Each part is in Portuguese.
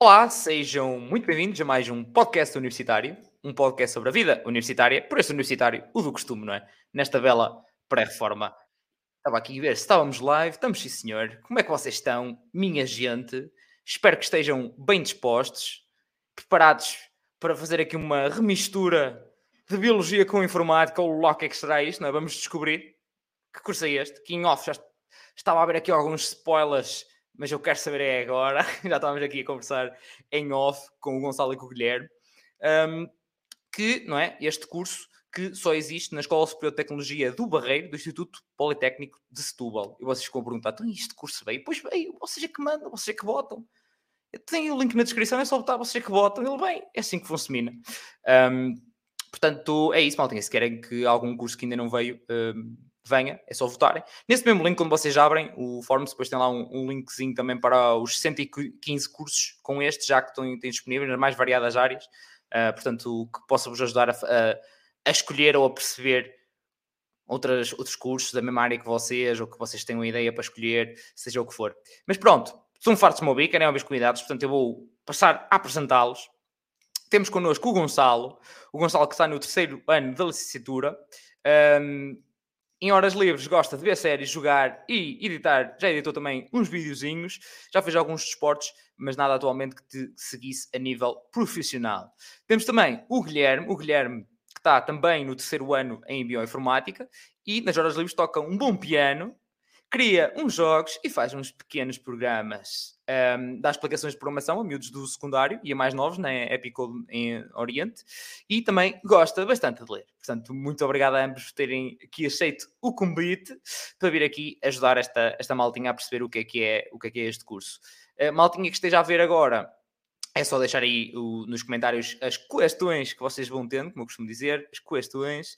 Olá, sejam muito bem-vindos a mais um podcast universitário, um podcast sobre a vida universitária, por este universitário, o do costume, não é? Nesta bela pré-reforma. Estava aqui a ver se estávamos live, estamos sim senhor. Como é que vocês estão, minha gente? Espero que estejam bem dispostos, preparados para fazer aqui uma remistura de biologia com informática, ou logo que é que será isto, não é? Vamos descobrir que curso é este, que em off já estava a ver aqui alguns spoilers mas eu quero saber é agora. Já estávamos aqui a conversar em off com o Gonçalo e com o Guilherme, um, que não é este curso que só existe na Escola Superior de Tecnologia do Barreiro, do Instituto Politécnico de Setúbal. E vocês ficam a perguntar, então este curso veio? Pois veio, vocês é que mandam, vocês é que votam. Tem o link na descrição, é só botar vocês é que votam, ele vem. É assim que funciona. Um, portanto, é isso, maltinha. Se querem que algum curso que ainda não veio... Um, venha, é só votarem. Nesse mesmo link, quando vocês abrem o Forms, depois tem lá um, um linkzinho também para os 115 cursos com este, já que estão, têm disponíveis nas mais variadas áreas, uh, portanto, que possa vos ajudar a, a, a, escolher ou a perceber outras, outros cursos da mesma área que vocês, ou que vocês tenham ideia para escolher, seja o que for. Mas pronto, são fartos de me ouvir, querem ouvir os convidados, portanto, eu vou passar a apresentá-los. Temos connosco o Gonçalo, o Gonçalo que está no terceiro ano da licenciatura. Um, em horas livres gosta de ver séries, jogar e editar. Já editou também uns videozinhos, já fez alguns desportos, mas nada atualmente que te seguisse a nível profissional. Temos também o Guilherme, o Guilherme que está também no terceiro ano em bioinformática e nas horas livres toca um bom piano cria uns jogos e faz uns pequenos programas. Um, dá explicações de programação a miúdos do secundário e a mais novos na né, Epico em Oriente e também gosta bastante de ler. Portanto, muito obrigado a ambos por terem aqui aceito o convite para vir aqui ajudar esta, esta maltinha a perceber o que é que é, o que é, que é este curso. Uh, maltinha que esteja a ver agora, é só deixar aí o, nos comentários as questões que vocês vão tendo, como eu costumo dizer, as questões.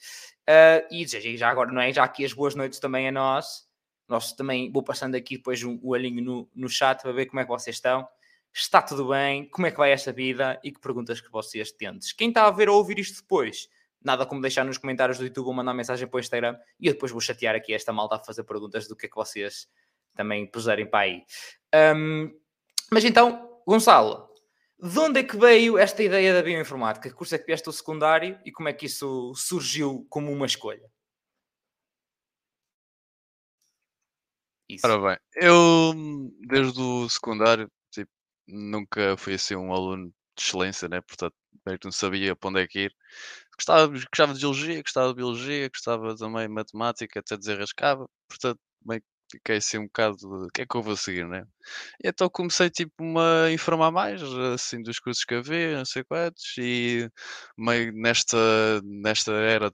Uh, e já, já agora, não é? Já aqui as boas noites também a nós nós também vou passando aqui depois o olhinho no, no chat para ver como é que vocês estão. Está tudo bem? Como é que vai esta vida? E que perguntas que vocês tendes? Quem está a ver ou ouvir isto depois, nada como deixar nos comentários do YouTube ou mandar mensagem para o Instagram e eu depois vou chatear aqui esta malta a fazer perguntas do que é que vocês também puserem para aí. Um, mas então, Gonçalo, de onde é que veio esta ideia da bioinformática? Que curso é que vieste o secundário e como é que isso surgiu como uma escolha? Isso. Ora bem, eu desde o secundário tipo, nunca fui assim um aluno de excelência, né? Portanto, que não sabia para onde é que ir. Gostava, gostava de geologia, gostava de biologia, gostava também de matemática, até desenrascava. Portanto, meio fiquei assim um bocado o que é que eu vou seguir, né? E então comecei tipo a informar mais assim dos cursos que havia, não sei quantos, e meio nesta, nesta era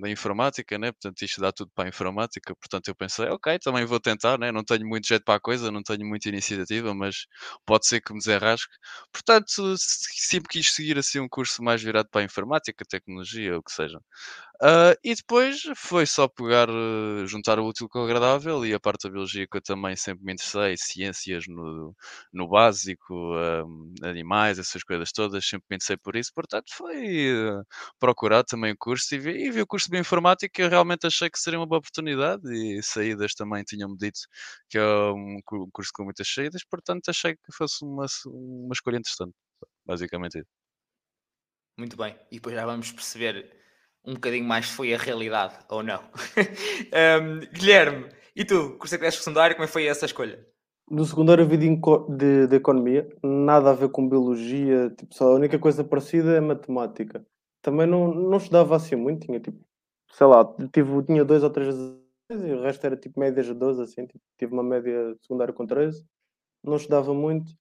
da informática, né? Portanto, isto dá tudo para a informática, portanto eu pensei, ok, também vou tentar, né? Não tenho muito jeito para a coisa, não tenho muita iniciativa, mas pode ser que me desenrasque. Portanto, sempre quis seguir assim um curso mais virado para a informática, tecnologia, o que seja. Uh, e depois foi só pegar, juntar o útil com o agradável e a parte da biologia que eu também sempre me interessei, no, no básico, um, animais, essas coisas todas, sempre interessei por isso. Portanto, foi uh, procurar também o curso e vi, e vi o curso de bioinformática que eu realmente achei que seria uma boa oportunidade e saídas também tinham-me dito que é um, curso com muitas saídas, portanto achei que fosse uma, uma escolha interessante, basicamente isso. Muito bem, e depois já vamos perceber um bocadinho mais foi a realidade, ou não. um, Guilherme, e tu, curso é que secundário, como é foi essa escolha? No secundário vi de, de, de, economia, nada a ver com biologia, tipo, só a única coisa parecida é matemática. Também não, não estudava assim muito, tinha tipo, sei lá, tive, tinha dois ou três e o resto era tipo médias de 12, assim, tipo, tive uma média secundária com 13, não estudava muito.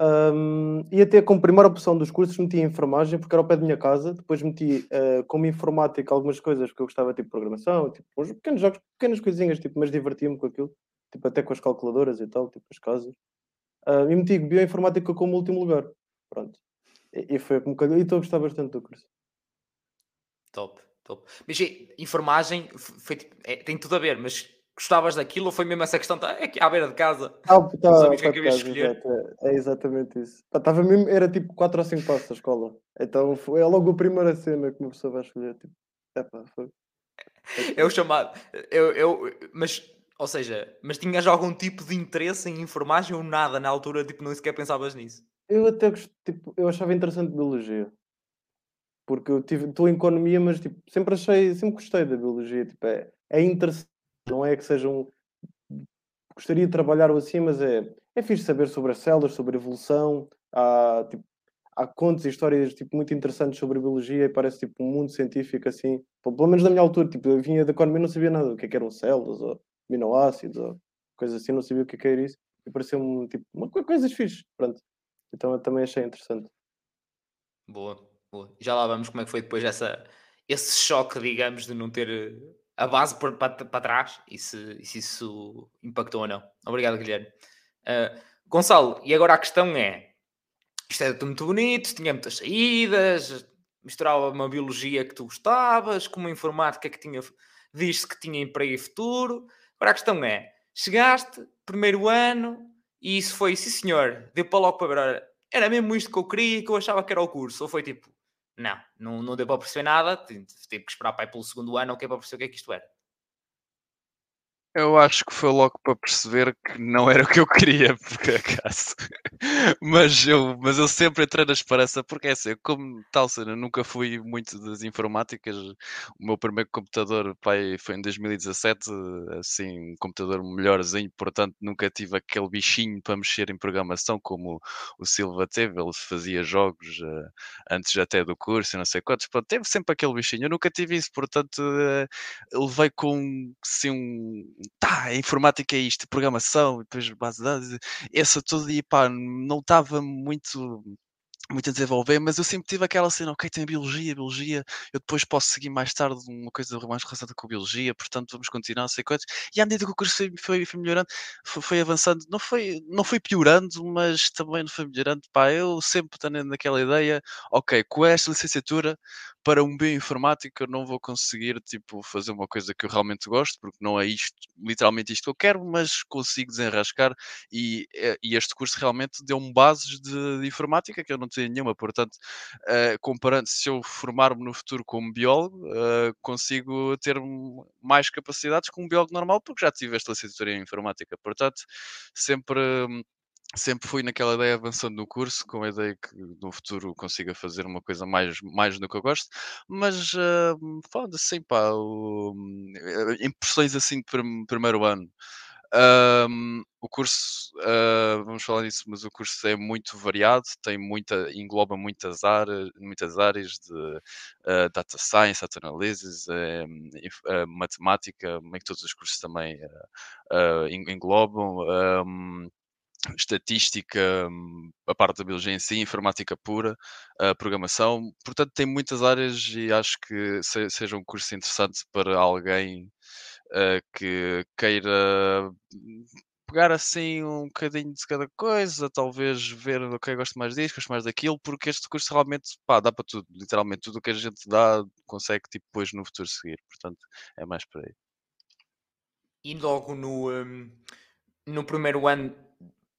Um, ia ter como primeira opção dos cursos, meti enfermagem, porque era ao pé da minha casa. Depois meti uh, como informática algumas coisas que eu gostava, tipo programação, tipo uns pequenos jogos, pequenas coisinhas, tipo, mas divertia-me com aquilo, tipo até com as calculadoras e tal, tipo as casas. Uh, e meti bioinformática como último lugar. Pronto. E, e foi como calhou. E estou a gostar bastante do curso. Top, top. Mas enfermagem foi, tipo, é, tem tudo a ver, mas gostavas daquilo ou foi mesmo essa questão? Tá, é aqui à beira de casa. Ah, tá, que é, que escolher. é exatamente isso. Estava mesmo, era tipo 4 ou 5 passos da escola. Então foi, é logo a primeira cena que uma pessoa vai escolher. Tipo, epa, foi. É o chamado. Eu, eu, mas, ou seja, mas tinhas algum tipo de interesse em informagem ou nada na altura? Tipo, não sequer pensavas nisso? Eu até tipo, eu achava interessante biologia. Porque eu tive, estou em economia, mas tipo, sempre achei, sempre gostei da biologia. Tipo, é, é interessante, não é que seja um. Gostaria de trabalhar assim, mas é, é fixe saber sobre as células, sobre a evolução. Há, tipo, há contos e histórias tipo, muito interessantes sobre biologia e parece tipo um mundo científico assim. Pelo menos na minha altura, tipo, eu vinha da economia e não sabia nada do que, é que eram células ou aminoácidos ou coisas assim, não sabia o que, é que era isso. E pareceu-me tipo, uma, coisas fixe. Pronto. Então eu também achei interessante. Boa. Boa. Já lá vamos como é que foi depois essa, esse choque, digamos, de não ter eh, a base para, para, para trás e se, e se, isso impactou ou não. Obrigado, Guilherme. Uh, Gonçalo, e agora a questão é: isto é tudo muito bonito, tinha muitas saídas, misturava uma biologia que tu gostavas, com uma informática que tinha, disse que tinha emprego e futuro. Agora a questão é: chegaste, primeiro ano, e isso foi, sim senhor, deu para logo para ver, era mesmo isto que eu queria, que eu achava que era o curso, ou foi tipo, não, não, não deu para perceber nada. Tive, que esperar para ir pelo segundo ano, ok, para perceber o que é que isto era. Eu acho que foi logo para perceber que não era o que eu queria, por acaso. mas, eu, mas eu sempre entrei na esperança, porque é assim, como tal cena, nunca fui muito das informáticas. O meu primeiro computador pai, foi em 2017, assim, um computador melhorzinho, portanto nunca tive aquele bichinho para mexer em programação como o Silva teve. Ele fazia jogos uh, antes até do curso, não sei quantos. Pronto, teve sempre aquele bichinho. Eu nunca tive isso, portanto uh, levei com assim, um tá, informática é isto, programação, depois base de dados, essa tudo, e pá, não estava muito muito a desenvolver, mas eu sempre tive aquela cena, ok, tem biologia, biologia, eu depois posso seguir mais tarde uma coisa mais relacionada com a biologia, portanto vamos continuar, não sei quantos, e à medida que o curso foi, foi, foi melhorando, foi, foi, avançando, não foi, não foi piorando, mas também não foi melhorando, pá, eu sempre tendo naquela ideia, ok, com esta licenciatura, para um bioinformático eu não vou conseguir, tipo, fazer uma coisa que eu realmente gosto, porque não é isto, literalmente isto que eu quero, mas consigo desenrascar, e, eh, e este curso realmente deu-me bases de, de informática que eu não tinha nenhuma. Portanto, uh, comparando, se eu formar-me no futuro como biólogo, uh, consigo ter mais capacidades que um biólogo normal, porque já tive esta licenciatura em informática. Portanto, sempre. Sempre fui naquela ideia avançando no curso, com a ideia que no futuro consiga fazer uma coisa mais, mais do que eu gosto, mas uh, falando assim, pá, o, impressões assim de primeiro ano. Um, o curso, uh, vamos falar disso, mas o curso é muito variado, tem muita, engloba muitas áreas, muitas áreas de uh, data science, data analysis, uh, matemática, meio que todos os cursos também englobam. Um, estatística, a parte da biologia em si, informática pura, a programação. Portanto, tem muitas áreas e acho que se, seja um curso interessante para alguém uh, que queira pegar assim um bocadinho de cada coisa, talvez ver o que gosto mais disso, gosto mais daquilo, porque este curso realmente pá, dá para tudo, literalmente tudo o que a gente dá consegue tipo, depois no futuro seguir, portanto é mais por aí. E logo no, um, no primeiro ano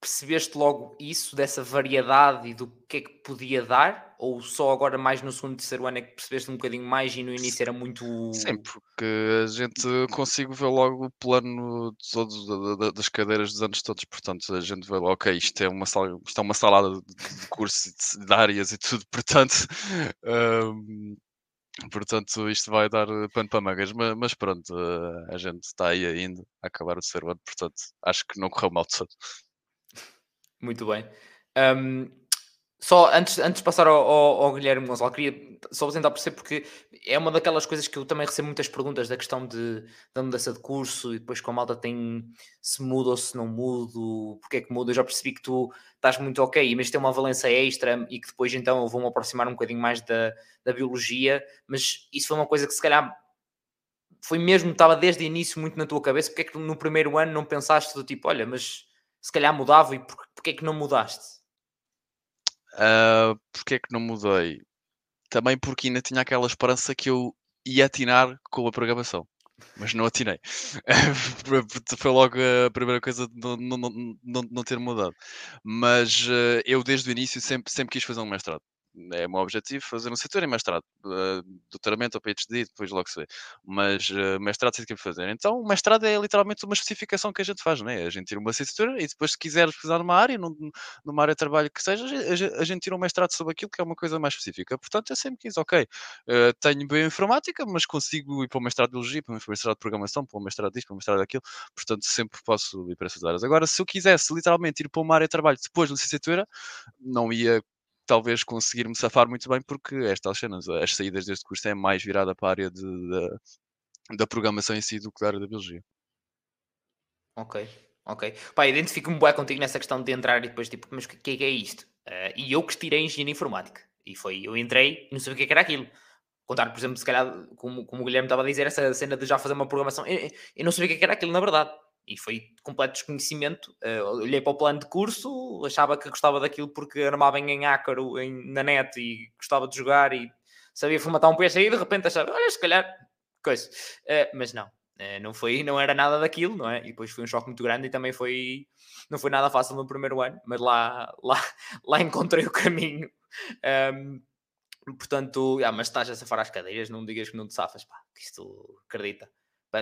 percebeste logo isso, dessa variedade e do que é que podia dar? Ou só agora, mais no segundo, terceiro ano, é que percebeste um bocadinho mais e no início era muito. Sim, porque a gente consigo ver logo o plano todo das cadeiras dos anos todos, portanto a gente vê logo, ok, isto é uma, sala, isto é uma salada de cursos de áreas e tudo, portanto. Um, Portanto, isto vai dar pano para mangas, mas, mas pronto, a gente está aí ainda a acabar o terceiro ano, portanto, acho que não correu mal de todo. Muito bem. Um, só antes, antes de passar ao, ao, ao, Guilherme Gonçalo, queria só tentar perceber, porque é uma daquelas coisas que eu também recebo muitas perguntas da questão de, da mudança de curso e depois com a malta tem se muda ou se não mudo, porque é que muda. Eu já percebi que tu estás muito ok, mas tem uma valência extra e que depois então eu vou-me aproximar um bocadinho mais da, da biologia, mas isso foi uma coisa que se calhar foi mesmo, estava desde o início muito na tua cabeça, porque é que no primeiro ano não pensaste do tipo, olha, mas se calhar mudava e por, porque é que não mudaste? Uh, porque é que não mudei? Também porque ainda tinha aquela esperança que eu ia atinar com a programação. Mas não atinei. Foi logo a primeira coisa de não, não, não, não ter mudado. Mas uh, eu desde o início sempre, sempre quis fazer um mestrado. É o meu objetivo fazer um setor em mestrado, uh, doutoramento ou PhD, depois logo se vê. Mas uh, mestrado sei que fazer. Então, o mestrado é literalmente uma especificação que a gente faz, né? A gente tira uma licenciatura e depois, se quiser pesquisar numa área, num, numa área de trabalho que seja, a, gente tira um mestrado sobre aquilo que é uma coisa mais específica. Portanto, eu sempre quis, ok, uh, tenho bioinformática, mas consigo ir para o mestrado de biologia, para o mestrado de programação, para o mestrado disto, para o mestrado daquilo. Portanto, sempre posso ir para essas áreas. Agora, se eu quisesse literalmente ir para uma área de trabalho depois da licenciatura, não ia talvez conseguir me safar muito bem, porque estas cenas, as saídas deste curso é mais virada para a área de, de, da programação em si do que da área da biologia. Ok, ok. Pá, identifico-me bem contigo nessa questão de entrar e depois tipo, mas o que, é que é isto? Uh, e eu que tirei engenharia informática. E foi, eu entrei e não sabia o que, é que era aquilo. Contar, por exemplo, se calhar, como, como o Guilherme estava a dizer, essa cena de já fazer uma programação, eu, eu não sabia o que, é que era aquilo, na verdade e foi completo desconhecimento. Uh, olhei para o plano de curso, achava que gostava daquilo porque armava em ácaro em, na net e gostava de jogar e sabia formatar um PC e de repente achava, olha, se calhar, coisa. Uh, mas não, uh, não foi, não era nada daquilo, não é? E depois foi um choque muito grande e também foi, não foi nada fácil no primeiro ano, mas lá, lá, lá encontrei o caminho. Um, portanto, ah, mas estás a safar as cadeiras, não digas que não te safas, pá, que isto acredita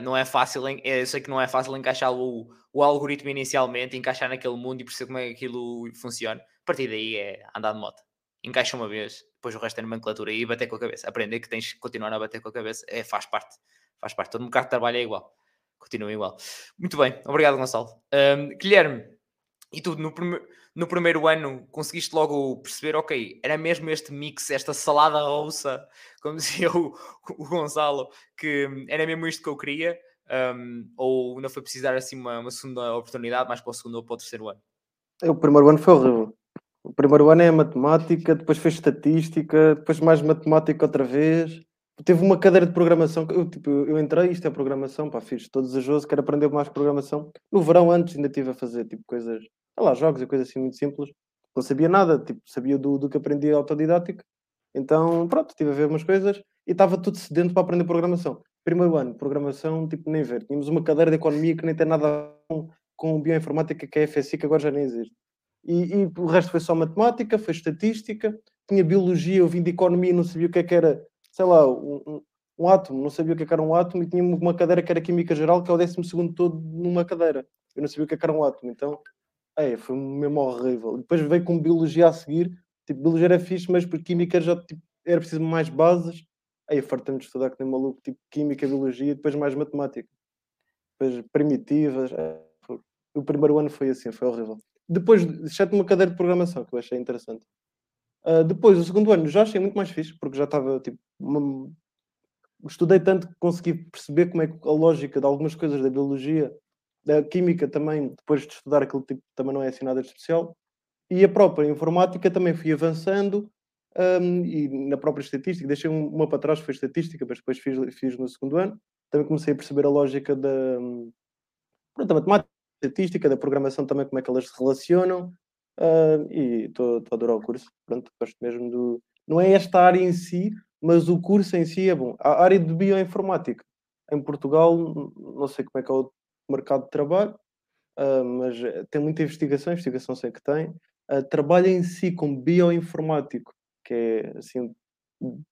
não é fácil, eu sei que não é fácil encaixar o, o algoritmo inicialmente, encaixar naquele mundo e perceber como é que aquilo funciona. A partir daí é andar de moto. Encaixa uma vez, depois o resto é nomenclatura e bater com a cabeça. Aprender que tens que continuar a bater com a cabeça é, faz parte. Faz parte. Todo mercado de trabalho é igual. Continua igual. Muito bem. Obrigado, Gonçalo. Um, Guilherme, e tu no primeiro no primeiro ano conseguiste logo perceber, ok, era mesmo este mix, esta salada russa, como dizia o, o Gonçalo, que era mesmo isto que eu queria, um, ou não foi precisar assim uma, uma, segunda oportunidade, mais para o segundo ou para o terceiro ano? O primeiro ano foi horrível. O primeiro ano é matemática, depois fez estatística, depois mais matemática outra vez. Teve uma cadeira de programação, eu, tipo, eu entrei, isto é programação, pá, fiz todos os jogos, quero aprender mais programação. No verão antes ainda estive a fazer tipo coisas sei lá, jogos e coisas assim muito simples. Não sabia nada, tipo, sabia do, do que aprendi autodidático. Então, pronto, estive a ver umas coisas e estava tudo sedento para aprender programação. Primeiro ano, programação, tipo, nem ver. Tínhamos uma cadeira de economia que nem tem nada com, com bioinformática, que é FSI, que agora já nem existe. E, e, o resto foi só matemática, foi estatística, tinha biologia, eu vim de economia, não sabia o que é que era, sei lá, um, um, um átomo, não sabia o que, é que era um átomo, e tinha uma cadeira que era Química Geral, que é o décimo segundo todo numa cadeira. Eu não sabia o que, é que era um átomo, então é, foi mesmo horrível. Depois veio com biologia a seguir. Tipo, biologia era fixe, mas por química já tipo, era preciso mais bases. Aí fartamos de estudar que nem maluco, tipo química, biologia, depois mais matemática. Depois primitivas. É, o primeiro ano foi assim, foi horrível. Depois, exceto uma cadeira de programação, que eu achei interessante. Uh, depois, o segundo ano, já achei muito mais fixe, porque já estava, tipo, uma... estudei tanto que consegui perceber como é que a lógica de algumas coisas da biologia da química também, depois de estudar aquele tipo, também não é assim nada especial. E a própria informática também fui avançando, um, e na própria estatística, deixei uma para trás, foi estatística, mas depois fiz, fiz no segundo ano. Também comecei a perceber a lógica da, pronto, da matemática, estatística, da programação também, como é que elas se relacionam. Uh, e estou a adorar o curso. Pronto, gosto mesmo do. Não é esta área em si, mas o curso em si é bom. A área de bioinformática em Portugal, não sei como é que é o mercado de trabalho, uh, mas tem muita investigação, investigação sei que tem. Uh, trabalha em si como bioinformático, que é assim,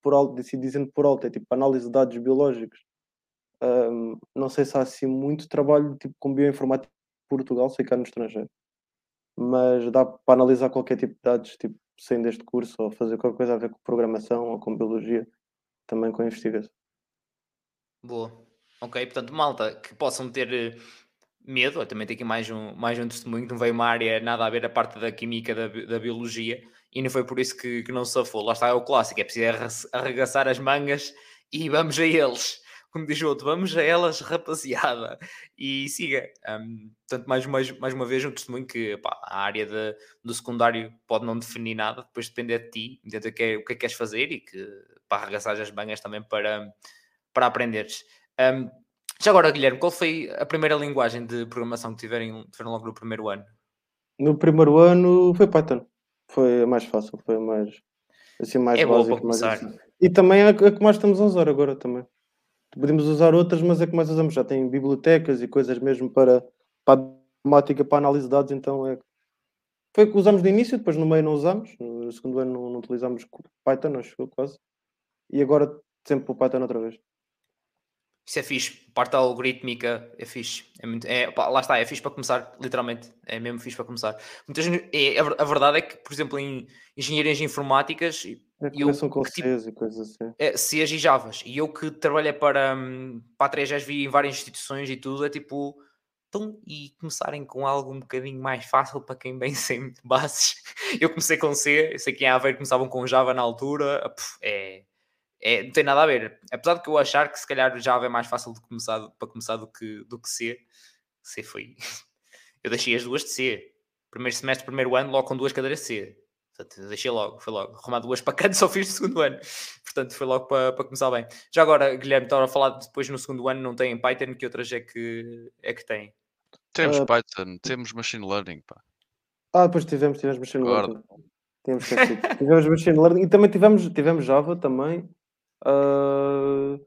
por alto, assim, dizendo por alto, é tipo análise de dados biológicos. Um, não sei se há assim muito trabalho tipo, com bioinformática em Portugal, sei que há no estrangeiro, mas dá para analisar qualquer tipo de dados, tipo, sem deste curso, ou fazer qualquer coisa a ver com programação ou com biologia, também com investigação. Boa. Ok, portanto, malta que possam ter eh, medo, eu também tenho aqui mais um, mais um testemunho, que não veio uma área nada a ver a parte da química, da, da biologia, e não foi por isso que, que não safou. Lá está é o clássico, é preciso arregaçar as mangas e vamos a eles. Como diz o outro, vamos a elas, rapaziada. E siga. Um, portanto, mais, mais, mais uma vez, um testemunho que pá, a área de, do secundário pode não definir nada, depois depender de ti, entender o que, é, o que é que queres fazer e que para arregaçar as mangas também para, para aprenderes. Um, já agora, Guilherme, qual foi a primeira linguagem de programação que tiverem, tiveram logo no primeiro ano? No primeiro ano foi Python. Foi a mais fácil, foi a mais assim mais é básico, mais assim. E também é a que mais estamos a usar agora também. Podemos usar outras, mas é que mais usamos. Já tem bibliotecas e coisas mesmo para, para a matemática, para a análise de dados, então é foi o que usamos no início, depois no meio não usamos, no segundo ano não, não utilizámos Python, acho que quase, e agora sempre o Python outra vez. Isso é fixe, parte algorítmica é fixe. É muito, é, pá, lá está, é fixe para começar, literalmente. É mesmo fixe para começar. Muitas, é, a, verdade é que, por exemplo, em engenharias informáticas. É, eu, com tipo, Cs e coisas assim. É, Cs e Javas. E eu que trabalhei para, hum, para a 3 vi em várias instituições e tudo, é tipo. Então, e começarem com algo um bocadinho mais fácil para quem bem sem bases. Eu comecei com C, eu sei que em Aveiro começavam com Java na altura. é é, não tem nada a ver. Apesar de que eu achar que se calhar Java é mais fácil de começar, para começar do que, do que C. C foi. Eu deixei as duas de C. Primeiro semestre, primeiro ano, logo com duas cadeiras de C. Portanto, deixei logo, foi logo. Arrumar duas para canto, só fiz no segundo ano. Portanto, foi logo para, para começar bem. Já agora, Guilherme, estava a falar depois no segundo ano, não tem Python, que outras é que, é que tem? Temos uh, Python, temos Machine Learning, pá. Ah, depois tivemos, tivemos Machine Learning. Tivemos, tivemos Machine Learning e também tivemos, tivemos Java também. Uh,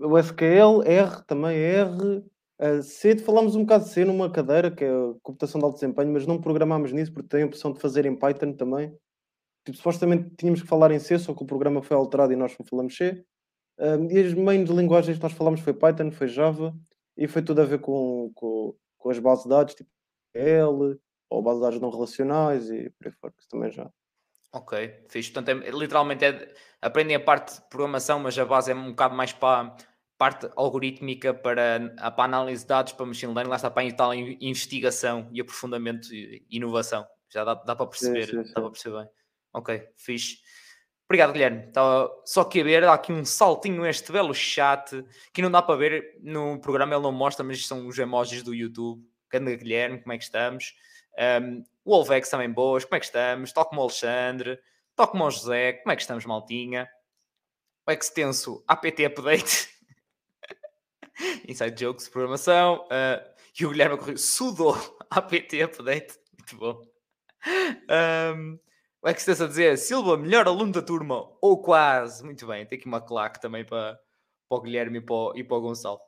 o SQL, R, também R. Uh, C, falámos um bocado de C numa cadeira, que é computação de alto desempenho, mas não programámos nisso porque tem a opção de fazer em Python também. Tipo, supostamente tínhamos que falar em C, só que o programa foi alterado e nós não falamos C. E as main linguagens que nós falamos foi Python, foi Java e foi tudo a ver com, com, com as bases de dados, tipo L, ou bases de dados não relacionais e por aí fora, que também já. Ok, fixe. Portanto, é, literalmente é, aprendem a parte de programação, mas a base é um bocado mais para a parte algorítmica, para, para análise de dados, para machine learning, lá está para a tal investigação e aprofundamento e inovação. Já dá, dá para perceber, sim, sim, sim. dá para perceber bem. Ok, fixe. Obrigado, Guilherme. Estava só aqui a ver, há aqui um saltinho neste belo chat, que não dá para ver no programa, ele não mostra, mas são os emojis do YouTube. Grande Guilherme, como é que estamos? Um, o Olvex também boas, como é que estamos? Toco-me o Alexandre, toco-me o José, como é que estamos, maltinha? O extenso APT Update, Inside Jokes, programação, uh, e o Guilherme correu sudo APT Update, muito bom. Um, o extenso a dizer, Silva, melhor aluno da turma, ou quase, muito bem, tem aqui uma claque também para, para o Guilherme e para e para o Gonçalo.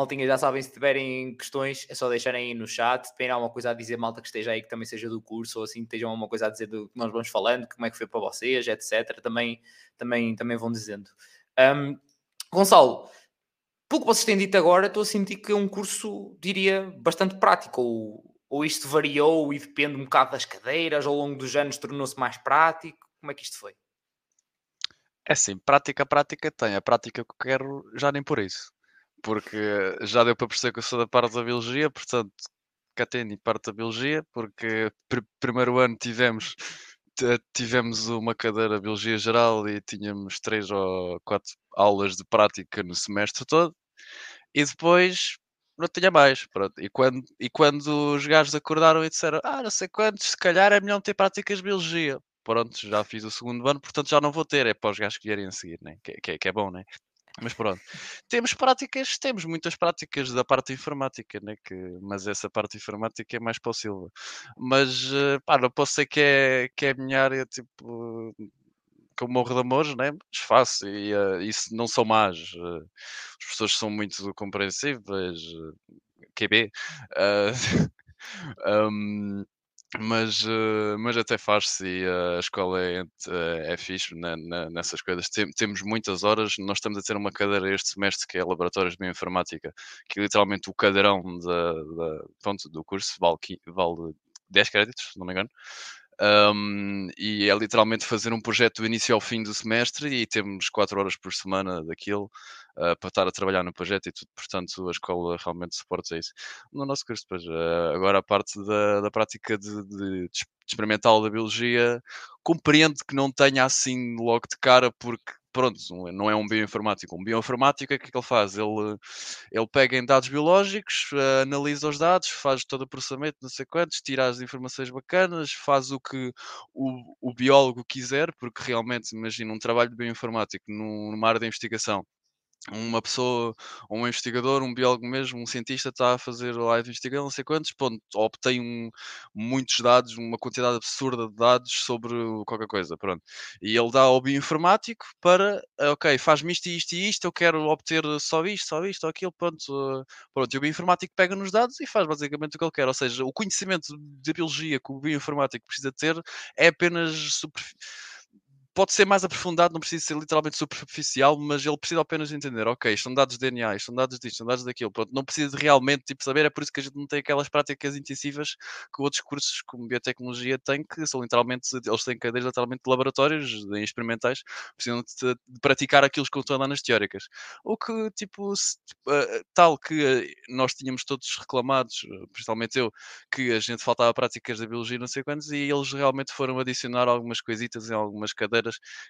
Maltinha, já sabem, se tiverem questões, é só deixarem aí no chat. Se tiverem alguma coisa a dizer, malta que esteja aí, que também seja do curso, ou assim, estejam alguma coisa a dizer do que nós vamos falando, como é que foi para vocês, etc. Também, também, também vão dizendo. Um, Gonçalo, pelo que vocês têm dito agora, estou a sentir que é um curso, diria, bastante prático. Ou, ou isto variou e depende um bocado das cadeiras, ao longo dos anos tornou-se mais prático? Como é que isto foi? É assim, prática, prática tem. A prática que eu quero já nem por isso porque já deu para perceber que eu sou da parte da biologia, portanto, cá tem parte da biologia, porque pr primeiro ano tivemos tivemos uma cadeira de biologia geral e tínhamos três ou quatro aulas de prática no semestre todo, e depois não tinha mais. Pronto. E, quando, e quando os gajos acordaram e disseram, ah, não sei quantos, se calhar é melhor não ter práticas de biologia. Pronto, já fiz o segundo ano, portanto já não vou ter, é para os gajos que vierem a seguir, né? que, que, que é bom, né? Mas pronto, temos práticas, temos muitas práticas da parte informática, né? que, mas essa parte informática é mais para o Silva. Mas, eh, pá, não posso ser que é, que é a minha área, tipo, que eu morro de amores, né? mas faço, e uh, isso não são más. Uh, as pessoas são muito compreensíveis, uh, QB. um, mas, uh, mas até faz-se e uh, a escola é, é fixe na, na, nessas coisas. Tem, temos muitas horas, nós estamos a ter uma cadeira este semestre que é Laboratórios de Bioinformática, que é literalmente o cadeirão da, da, pronto, do curso, vale, vale 10 créditos, se não me engano. Um, e é literalmente fazer um projeto do início ao fim do semestre e temos 4 horas por semana daquilo uh, para estar a trabalhar no projeto e tudo, portanto a escola realmente suporta isso. No nosso curso, depois, uh, agora a parte da, da prática de, de, de experimental da biologia, compreendo que não tenha assim logo de cara, porque pronto, não é um bioinformático. Um bioinformático, o que é que ele faz? Ele, ele pega em dados biológicos, uh, analisa os dados, faz todo o processamento, não sei quantos, tira as informações bacanas, faz o que o, o biólogo quiser, porque realmente, imagina, um trabalho de bioinformático numa área de investigação uma pessoa, um investigador, um biólogo mesmo, um cientista está a fazer live investigação, não sei quantos, ponto, obtém um, muitos dados, uma quantidade absurda de dados sobre qualquer coisa, pronto. E ele dá ao bioinformático para, ok, faz-me isto e isto e isto, eu quero obter só isto, só isto, ou aquilo, pronto, uh, pronto. E o bioinformático pega nos dados e faz basicamente o que ele quer, ou seja, o conhecimento de biologia que o bioinformático precisa ter é apenas superficial pode ser mais aprofundado, não precisa ser literalmente superficial, mas ele precisa apenas entender, ok, são dados de DNA, são dados disto, são dados daquilo, pronto, não precisa de realmente tipo, saber, é por isso que a gente não tem aquelas práticas intensivas que outros cursos como biotecnologia têm, que são literalmente, eles têm cadeias literalmente de laboratórios, de experimentais, precisam de, de praticar aquilo que estão lá nas teóricas. O que, tipo, se, uh, tal que uh, nós tínhamos todos reclamados, principalmente eu, que a gente faltava práticas da biologia não sei quantos, e eles realmente foram adicionar algumas coisitas em algumas cadeiras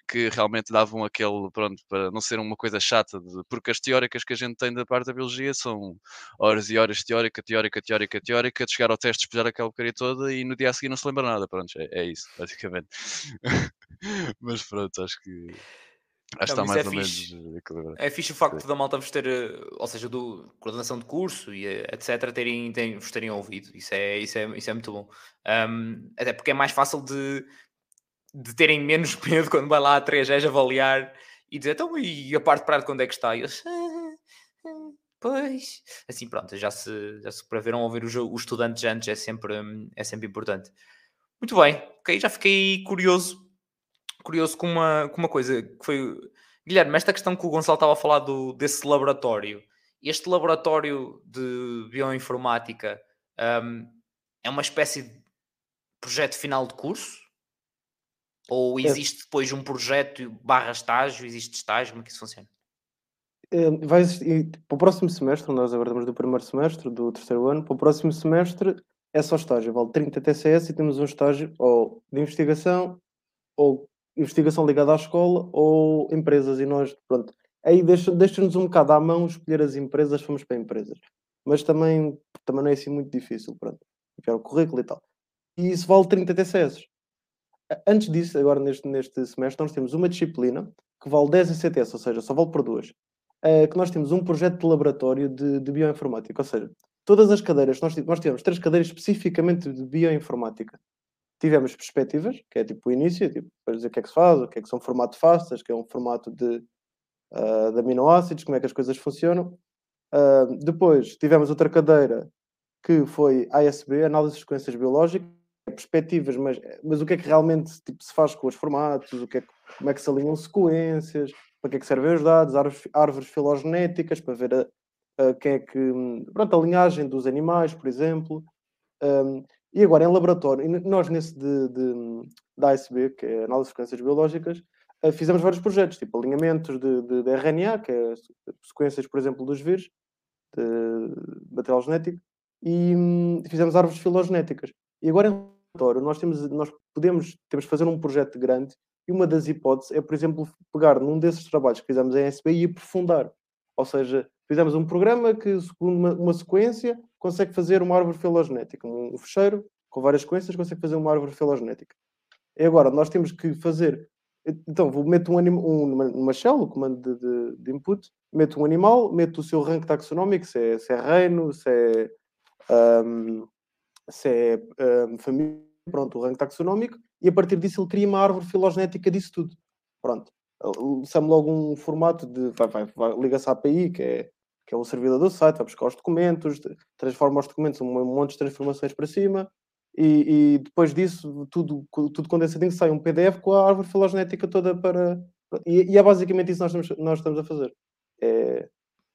que realmente davam aquele, pronto, para não ser uma coisa chata, de, porque as teóricas que a gente tem da parte da biologia são horas e horas teórica, teórica, teórica, teórica, de chegar ao teste, despejar aquela porcaria toda e no dia a seguir não se lembra nada, pronto, é, é isso, basicamente. Mas pronto, acho que Acho que está mais é ou fixe. menos equilibrado. É fixe o facto da malta vos ter, eh, ou seja, do coordenação de curso e eh, etc., terem, terem, vos terem ouvido. Isso é, isso é, isso é muito bom. Um, até porque é mais fácil de de terem menos medo quando vai lá a 3 Gs avaliar e dizer, então, e a parte prática onde é que está? E eu, ah, ah, pois, assim pronto, já se, já se preveram ouvir os, os estudantes antes, é sempre, é sempre importante. Muito bem, ok, já fiquei curioso, curioso com uma, com uma coisa, que foi, Guilherme, esta questão que o Gonçalo estava a falar do, desse laboratório, este laboratório de bioinformática um, é uma espécie de projeto final de curso? Ou é. existe depois um projeto barra estágio? Existe estágio? Como é que isso funciona? É, vai existir, para o próximo semestre, nós agora estamos do primeiro semestre, do terceiro ano, para o próximo semestre é só estágio, vale 30 TCS e temos um estágio ou de investigação, ou investigação ligada à escola, ou empresas, e nós, pronto, aí deixa-nos deixa um bocado à mão escolher as empresas, fomos para empresas, mas também, também não é assim muito difícil, pronto, enviar o currículo e tal. E isso vale 30 TCS. Antes disso, agora neste, neste semestre, nós temos uma disciplina que vale 10 ECTS, ou seja, só vale por duas. Uh, que nós temos um projeto de laboratório de, de bioinformática, ou seja, todas as cadeiras, nós, nós tivemos três cadeiras especificamente de bioinformática. Tivemos perspectivas, que é tipo o início, tipo, para dizer o que é que se faz, o que é que são formato FASTAs, que é um formato de, uh, de aminoácidos, como é que as coisas funcionam. Uh, depois tivemos outra cadeira que foi ASB, Análise de Sequências Biológicas, perspectivas, mas, mas o que é que realmente tipo, se faz com os formatos, o que é como é que se alinham sequências, para que é que servem os dados, árvores, filogenéticas, para ver a, a, quem é que, pronto, a linhagem dos animais, por exemplo. Um, e agora em laboratório, nós nesse de, de, da ASB, que é Análise de Sequências Biológicas, uh, fizemos vários projetos, tipo alinhamentos de, de, de, RNA, que é sequências, por exemplo, dos vírus, de material genético, e hum, fizemos árvores filogenéticas. E agora em nós temos, nós podemos, temos fazer um projeto grande e uma das hipóteses é, por exemplo, pegar num desses trabalhos que fizemos em SB e aprofundar. Ou seja, fizemos um programa que, segundo uma, uma sequência, consegue fazer uma árvore filogenética. Um, fecheiro com várias sequências consegue fazer uma árvore filogenética. E agora, nós temos que fazer... Então, vou meter um animal, um, numa shell, o comando de, de, de, input, meto um animal, meto o seu rank taxonómico, se é, se é reino, se é... Um, se é um, família, pronto, o ranking taxonómico, e a partir disso ele cria uma árvore filogenética disso tudo. Pronto. Chama logo um formato de. Vai, vai, vai, liga-se à API, que é, que é o servidor do site, vai buscar os documentos, transforma os documentos um monte de transformações para cima, e, e, depois disso, tudo, tudo condensadinho, sai um PDF com a árvore filogenética toda para. E, e é basicamente isso que nós estamos, nós estamos a fazer. É,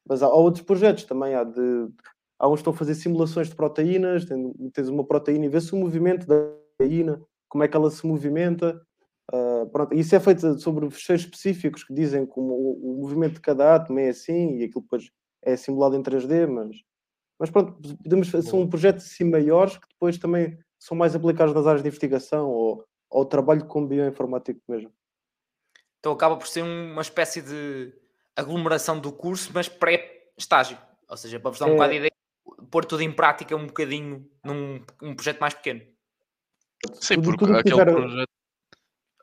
mas há, há outros projetos também, há de Há uns que estão a fazer simulações de proteínas, tens uma proteína e vê-se o movimento da proteína, como é que ela se movimenta. Uh, pronto, isso é feito sobre fecheiros específicos que dizem como o, o, movimento de cada átomo é assim e aquilo depois é simulado em 3D, mas, mas pronto, podemos fazer um projeto assim maiores que depois também são mais aplicados nas áreas de investigação ou ao trabalho com bioinformático mesmo. Então acaba por ser uma espécie de aglomeração do curso, mas pré-estágio. Ou seja, para vos dar um é... bocado de ideia, pôr tudo em prática um bocadinho num um projeto mais pequeno. Sim, porque aquele projeto,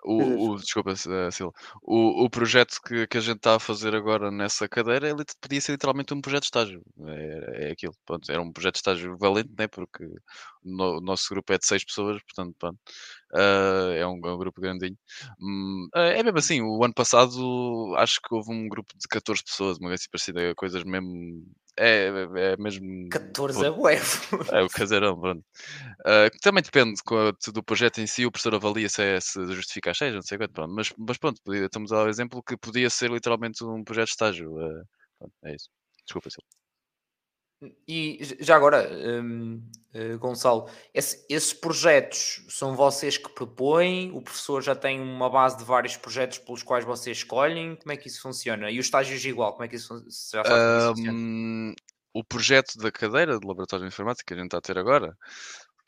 O, o, desculpa, Sil. O, o projeto que, que a gente está a fazer agora nessa cadeira ele podia ser literalmente um projeto de estágio. É, é aquilo. Pronto, era um projeto de estágio valente, né? porque o, nosso grupo é de seis pessoas, portanto, pronto, uh, é, um, é, um, grupo grandinho. Um, é mesmo assim, o ano passado acho que houve um grupo de 14 pessoas, uma vez assim parecida, coisas mesmo é, é mesmo. 14 é bué. É o caseirão, pronto. Uh, também depende do projeto em si, o professor avalia se, é, se justifica as 6, não sei quanto, pronto. Mas, mas pronto, estamos ao exemplo que podia ser literalmente um projeto de estágio. Uh, pronto, é isso. Desculpa, Silvio. E já agora, um, uh, eh, Gonçalo, esse, esses projetos são vocês que propõem? O professor já tem uma base de vários projetos pelos quais vocês escolhem? Como é que isso funciona? E os estágios igual, como é que isso já sabe um, isso funciona? O projeto da cadeira de Laboratório de Informática que a gente está a ter agora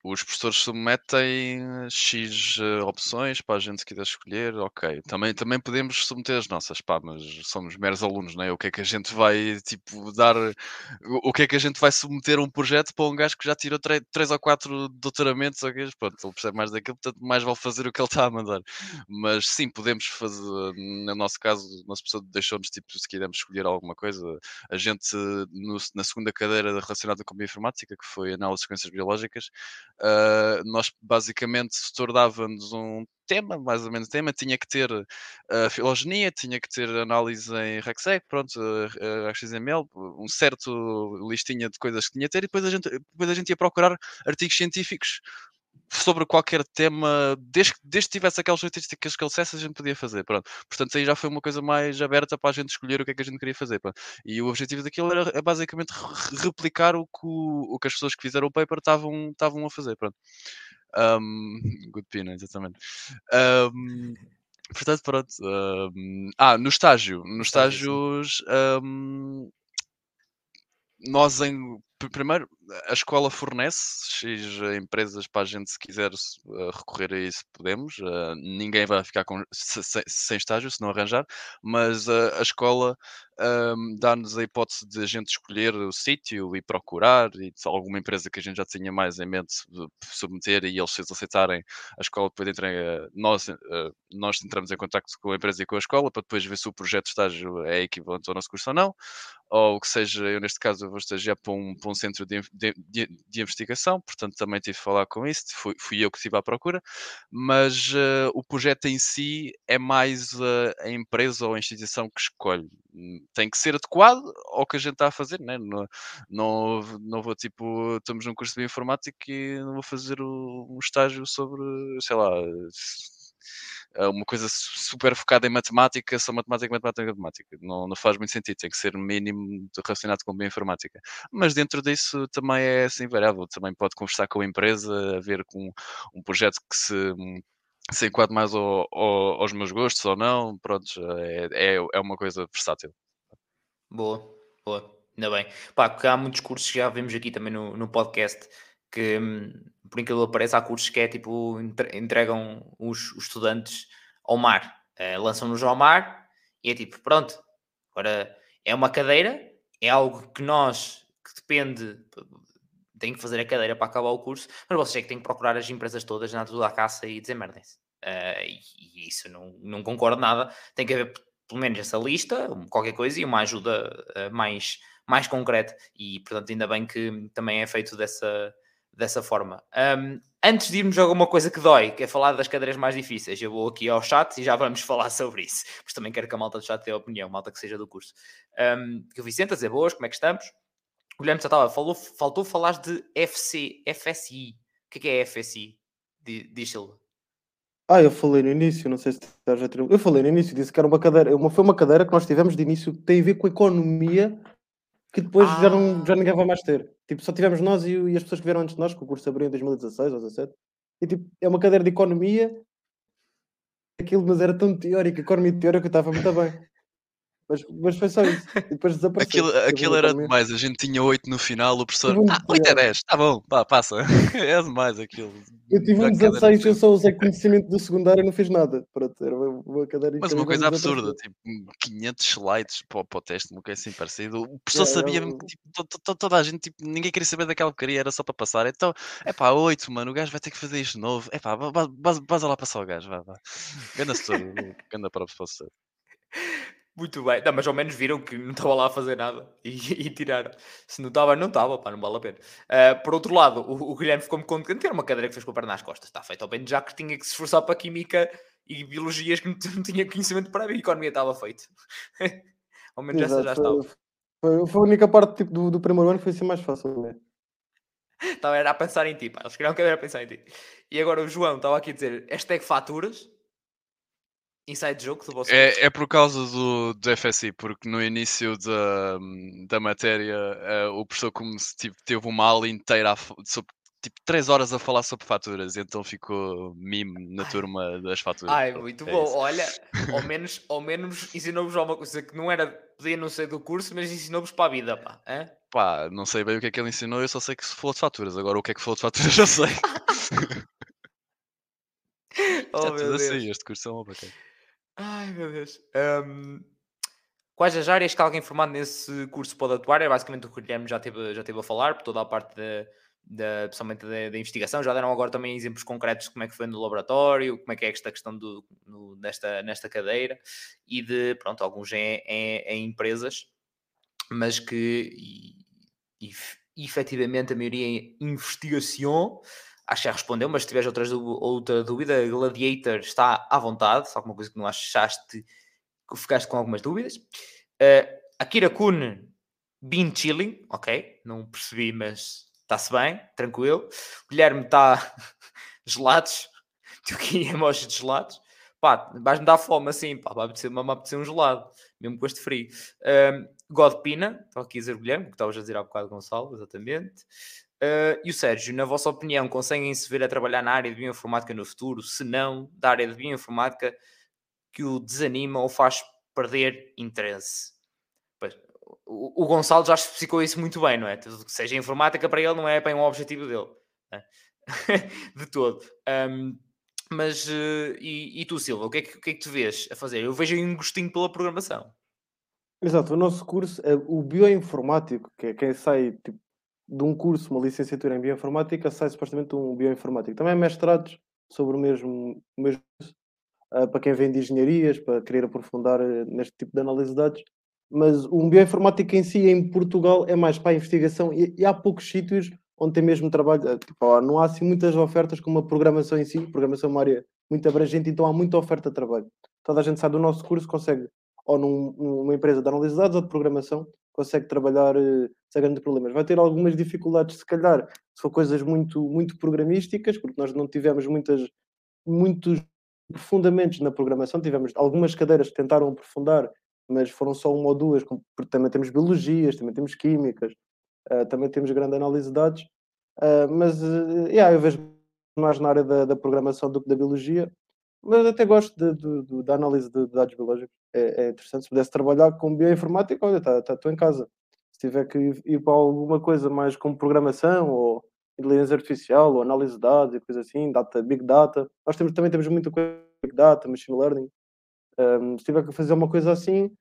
os professores submetem X eh, opções para a gente se quiser escolher, ok. Também, também podemos submeter as nossas, pá, mas somos meros alunos, não é? O que é que a gente vai, tipo, dar... O que é que a gente vai submeter um projeto para um gajo que já tirou três ou quatro doutoramentos, ok? Pronto, ele percebe mais daquilo, portanto, mais vale fazer o que ele está a mandar. Mas sim, podemos fazer, no nosso caso, o nosso professor deixou-nos, tipo, se quisermos escolher alguma coisa, a gente, no, na segunda cadeira relacionada com a bioinformática, que foi análise de sequências biológicas, Uh, nós basicamente tornávamos um tema, mais ou menos tema, tinha que ter uh, filogenia, tinha que ter análise em RecSec, pronto, uh, XML, um certo listinha de coisas que tinha que ter, e depois a gente, depois a gente ia procurar artigos científicos sobre qualquer tema, desde, desde que tivesse aquelas estatísticas que ele dissesse, a gente podia fazer. Pronto. Portanto, aí já foi uma coisa mais aberta para a gente escolher o que é que a gente queria fazer. Pronto. E o objetivo daquilo era é basicamente replicar o que, o, o que as pessoas que fizeram o paper estavam, estavam a fazer. Pronto. Um, good pina, exatamente. Um, portanto, pronto. Um, ah, no estágio. Nos estágios. Nós em primeiro a escola fornece X empresas para a gente se quiser uh, recorrer a isso podemos uh, ninguém vai ficar com, se, se, sem estágio se não arranjar mas uh, a escola um, dá-nos a hipótese de a gente escolher o sítio e procurar e alguma empresa que a gente já tinha mais em mente submeter e eles se aceitarem a escola depois entra, nós, nós entramos em contato com a empresa e com a escola para depois ver se o projeto de estágio é equivalente ao nosso curso ou não ou que seja, eu neste caso vou estagiar para um, para um centro de, de, de, de, investigação, portanto também tive que falar com isso, fui, fui eu que estive à procura, mas uh, o projeto em si é mais uh, a empresa ou a instituição que escolhe. Tem que ser adequado ao que a gente está a fazer, né? não, não, não vou tipo, estamos num curso de informática e não vou fazer um estágio sobre, sei lá, uma coisa super focada em matemática, só matemática, matemática, matemática. Não, não faz muito sentido, tem que ser mínimo relacionado com bioinformática. Mas dentro disso também é assim variável, também pode conversar com a empresa, a ver com um projeto que se se enquadra mais ao, ao, aos meus gostos ou não, pronto, é, é, é uma coisa versátil. Boa, boa, ainda bem. Pá, porque há muitos cursos que já vemos aqui também no, no podcast que, hum, por incrível que pareça, há cursos que é tipo, entregam os, os estudantes ao mar, uh, lançam-nos ao mar e é tipo, pronto, agora é uma cadeira, é algo que nós, que depende, tem que fazer a cadeira para acabar o curso, mas vocês é que têm que procurar as empresas todas, na tudo à caça e dizer se Uh, e, e, isso não, não concordo nada. Tem que haver pelo menos essa lista, qualquer coisa, e uma ajuda uh, mais, mais concreta. E portanto, ainda bem que também é feito dessa, dessa forma. Um, antes de irmos a alguma coisa que dói, que é falar das cadeiras mais difíceis, eu vou aqui ao chat e já vamos falar sobre isso. Mas também quero que a malta do chat tenha opinião, malta que seja do curso. Um, que o Vicente a dizer boas, como é que estamos? O Guilherme estava, falou, faltou falar de FC, FSI. O que é, que é FSI? Diz Silva. Ah, eu falei no início, não sei se já Eu falei no início, disse que era uma cadeira, uma, foi uma cadeira que nós tivemos de início que tem a ver com a economia que depois ah. já, não, já ninguém vai mais ter. Tipo, só tivemos nós e, e, as pessoas que vieram antes de nós, que o curso abriu em 2016 ou 2017. E tipo, é uma cadeira de economia, aquilo, mas era tão teórico, economia teórica, que estava muito bem. Mas, mas foi só isso. E depois desapareceu. Aquilo, aquilo era demais. A gente tinha 8 no final, o professor. Ah, 8 é 10, tá bom, pá, passa. é demais aquilo. Eu tive um 16, eu só usei conhecimento do secundário e não fiz nada. Pronto, era uma, uma cadeira Mas uma coisa absurda, tipo 500 slides para, para o teste, uma coisa assim parecida. O professor yeah, sabia que tipo, toda a gente, tipo, ninguém queria saber daquela porcaria, era só para passar. Então, é pá, 8, mano, o gajo vai ter que fazer isto de novo. É pá, vaza lá passar o gajo, vá, vá. Ganda-se todo, ganda para o professor. Muito bem. Não, mas ao menos viram que não estava lá a fazer nada e, e tiraram. Se não estava, não estava, pá, não vale a pena. Uh, por outro lado, o, o Guilherme ficou-me contente. Era uma cadeira que fez com a perna nas costas. Está feito ao bem, já que tinha que se esforçar para a Química e Biologias que não, não tinha conhecimento para a Economia estava feito. ao menos Exato, essa já estava. Foi, foi, a única parte tipo, do, do primeiro ano que foi assim mais fácil. Né? Estava a pensar em ti, pá. Eles queriam que era a pensar em ti. E agora o João estava aqui a dizer hashtag faturas inside joke do vosso é, é por causa do, do FSI, porque no início da, da matéria uh, o professor como se, tipo, teve uma aula inteira a, sobre tipo 3 horas a falar sobre faturas, então ficou mime na turma das faturas. Ai, muito é bom. Isso. Olha, ao menos, ao menos ensinou-vos alguma coisa que não era, podia não ser do curso, mas ensinou-vos para a vida, pá. Hein? Pá, não sei bem o que é que ele ensinou, eu só sei que se falou de faturas. Agora o que é que falou de faturas já sei. oh, é tudo assim, este curso é uma bacana. Ai, meu Deus. Um, quais as áreas que alguém formado nesse curso pode atuar? É basicamente o que o Guilherme já teve, já teve a falar, por toda a parte da, da, principalmente da, da, investigação. Já deram agora também exemplos concretos de como é que foi no laboratório, como é que é esta questão do, no, nesta, nesta cadeira e de, pronto, alguns em, em, em empresas, mas que e, e, efetivamente a maioria em investigação acho que já respondeu, mas se tiveres outras, outra dúvida, Gladiator está à vontade, se alguma coisa que não achaste que ficaste com algumas dúvidas. Uh, Akira Kun, been chilling, ok, não percebi, mas está-se bem, tranquilo. Guilherme está gelados, tenho aqui emojis de gelados. Pá, vais-me dar fome assim, pá, vai apetecer, vai apetecer um gelado, mesmo com este frio. Uh, God Pina, estou aqui a dizer Guilherme, que estavas a dizer há bocado, Gonçalo, exatamente. Uh, e o Sérgio, na vossa opinião, conseguem-se ver a trabalhar na área de bioinformática no futuro? Se não, da área de bioinformática que o desanima ou faz perder interesse? Pois, o, o, Gonçalo já especificou isso muito bem, não é? Tudo que seja informática para ele não é bem um objetivo dele, é? de todo. Um, mas, uh, e, e, tu, Silva, o que, é que, o que é que tu vês a fazer? Eu vejo um gostinho pela programação. Exato, o nosso curso, é o bioinformático, que é quem sai tipo, de um curso, uma licenciatura em bioinformática, sai supostamente um bioinformático. Também mestrados sobre o mesmo, o mesmo uh, para quem vem de engenharias, para querer aprofundar uh, neste tipo de análise de dados. Mas o bioinformática em si, em Portugal, é mais para a investigação e, e há poucos sítios onde tem mesmo trabalho. Uh, tipo, não há assim muitas ofertas como a programação em si. Programação é uma área muito abrangente, então há muita oferta de trabalho. Toda a gente sai do nosso curso, consegue ou num, numa empresa de análise de dados ou de programação, consegue trabalhar uh, sem grandes problemas. Vai ter algumas dificuldades, se calhar, se for coisas muito, muito programísticas, porque nós não tivemos muitas, muitos fundamentos na programação, tivemos algumas cadeiras que tentaram aprofundar, mas foram só uma ou duas, porque também temos biologias, também temos químicas, uh, também temos grande análise de dados, uh, mas uh, yeah, eu vejo mais na área da, da programação do que da biologia, mas até gosto de, de, de, da análise de dados biológicos. É, é, interessante. Se pudesse trabalhar com bioinformática, olha, estou tá, tá, em casa. Se tiver que ir para alguma coisa mais como programação ou inteligência artificial ou análise de dados e coisa assim, data, big data. Nós temos, também temos muita coisa big data, machine learning. Um, se tiver que fazer uma coisa assim,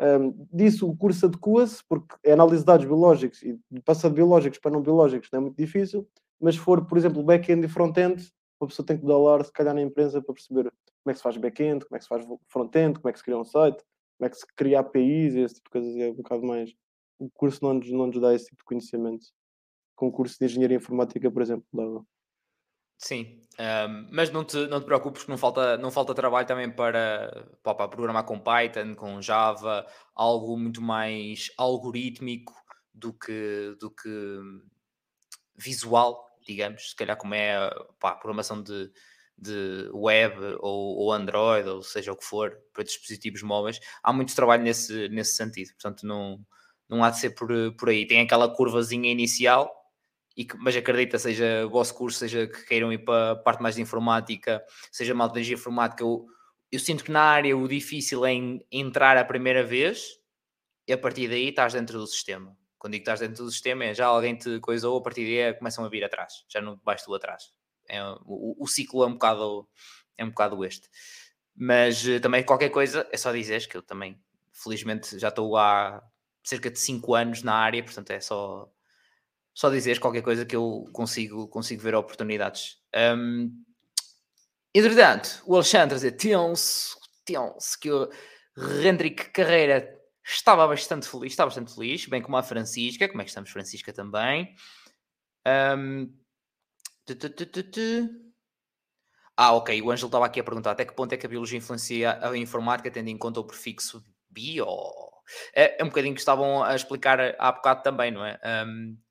um, disso o curso adequa-se, porque é análise de dados biológicos e passar de biológicos para não biológicos não é muito difícil, mas se for, por exemplo, back-end e front-end, uma pessoa tem que dar se calhar, na empresa para perceber como é que se faz back-end, como é que se faz front-end, como é que se cria um site, como é que se cria APIs, esse tipo de coisas. É um bocado mais. O curso não nos, não nos dá esse tipo de conhecimento. Com o curso de engenharia informática, por exemplo, dava. Sim, um, mas não te, não te preocupes que não falta, não falta trabalho também para, para, para programar com Python, com Java, algo muito mais algorítmico do que, do que visual, digamos, se calhar como é pá, a programação de, de web ou, ou, Android, ou seja o que for, para dispositivos móveis, há muito trabalho nesse, nesse sentido, portanto não, não há de ser por, por aí. Tem aquela curvazinha inicial, e que, mas acredita, seja o vosso curso, seja que queiram ir para a parte mais de informática, seja malta de informática, o, eu sinto que na área o difícil é entrar a primeira vez e a partir daí estás dentro do sistema. Quando digo que estás dentro do sistema, é já alguém te coisou, a partir daí é, começam a vir atrás, já não vais tu atrás. É, o, o, ciclo é um bocado é um bocado este. Mas eh, também qualquer coisa, é só dizer que eu também, felizmente, já estou há cerca de 5 anos na área, portanto é só, só dizer qualquer coisa que eu consigo, consigo ver oportunidades. Um, entretanto, o Alexandre dizer tenso, tenso, que o Hendrik Carreira estava bastante feliz, está bastante feliz, bem como a Francisca. Como é que estamos, Francisca, também? Ah, ok. O Ângelo estava aqui a perguntar até que ponto é que a biologia influencia a informática, tendo em conta o prefixo bio. É, é um bocadinho que estavam a explicar há bocado também, não é?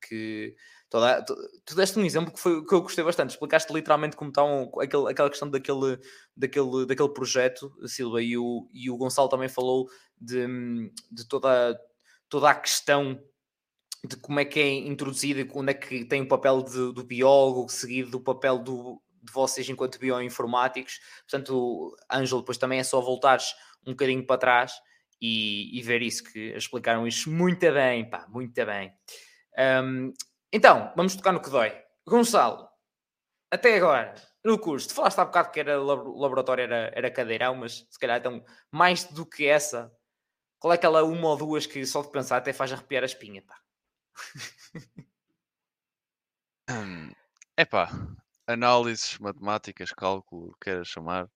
Que toda, tu, tu deste um exemplo que, foi, que eu gostei bastante. Explicaste literalmente como está um, aquele, aquela questão daquele, daquele, daquele projeto, Silva, e o, e o Gonçalo também falou de, de toda, toda a questão de como é que é introduzido e onde é que tem o papel de, do biólogo seguido do papel do, de vocês enquanto bioinformáticos. Portanto, Ângelo, depois também é só voltares um bocadinho para trás e, e ver isso, que explicaram isso muito bem, pá, muito bem. Um, então, vamos tocar no que dói. Gonçalo, até agora, no curso, tu falaste há bocado que era laboratório, era, era cadeirão, mas se calhar então, mais do que essa, qual é aquela uma ou duas que só de pensar até faz arrepiar a espinha, pá? É pá, análises, matemáticas, cálculo, queiras chamar,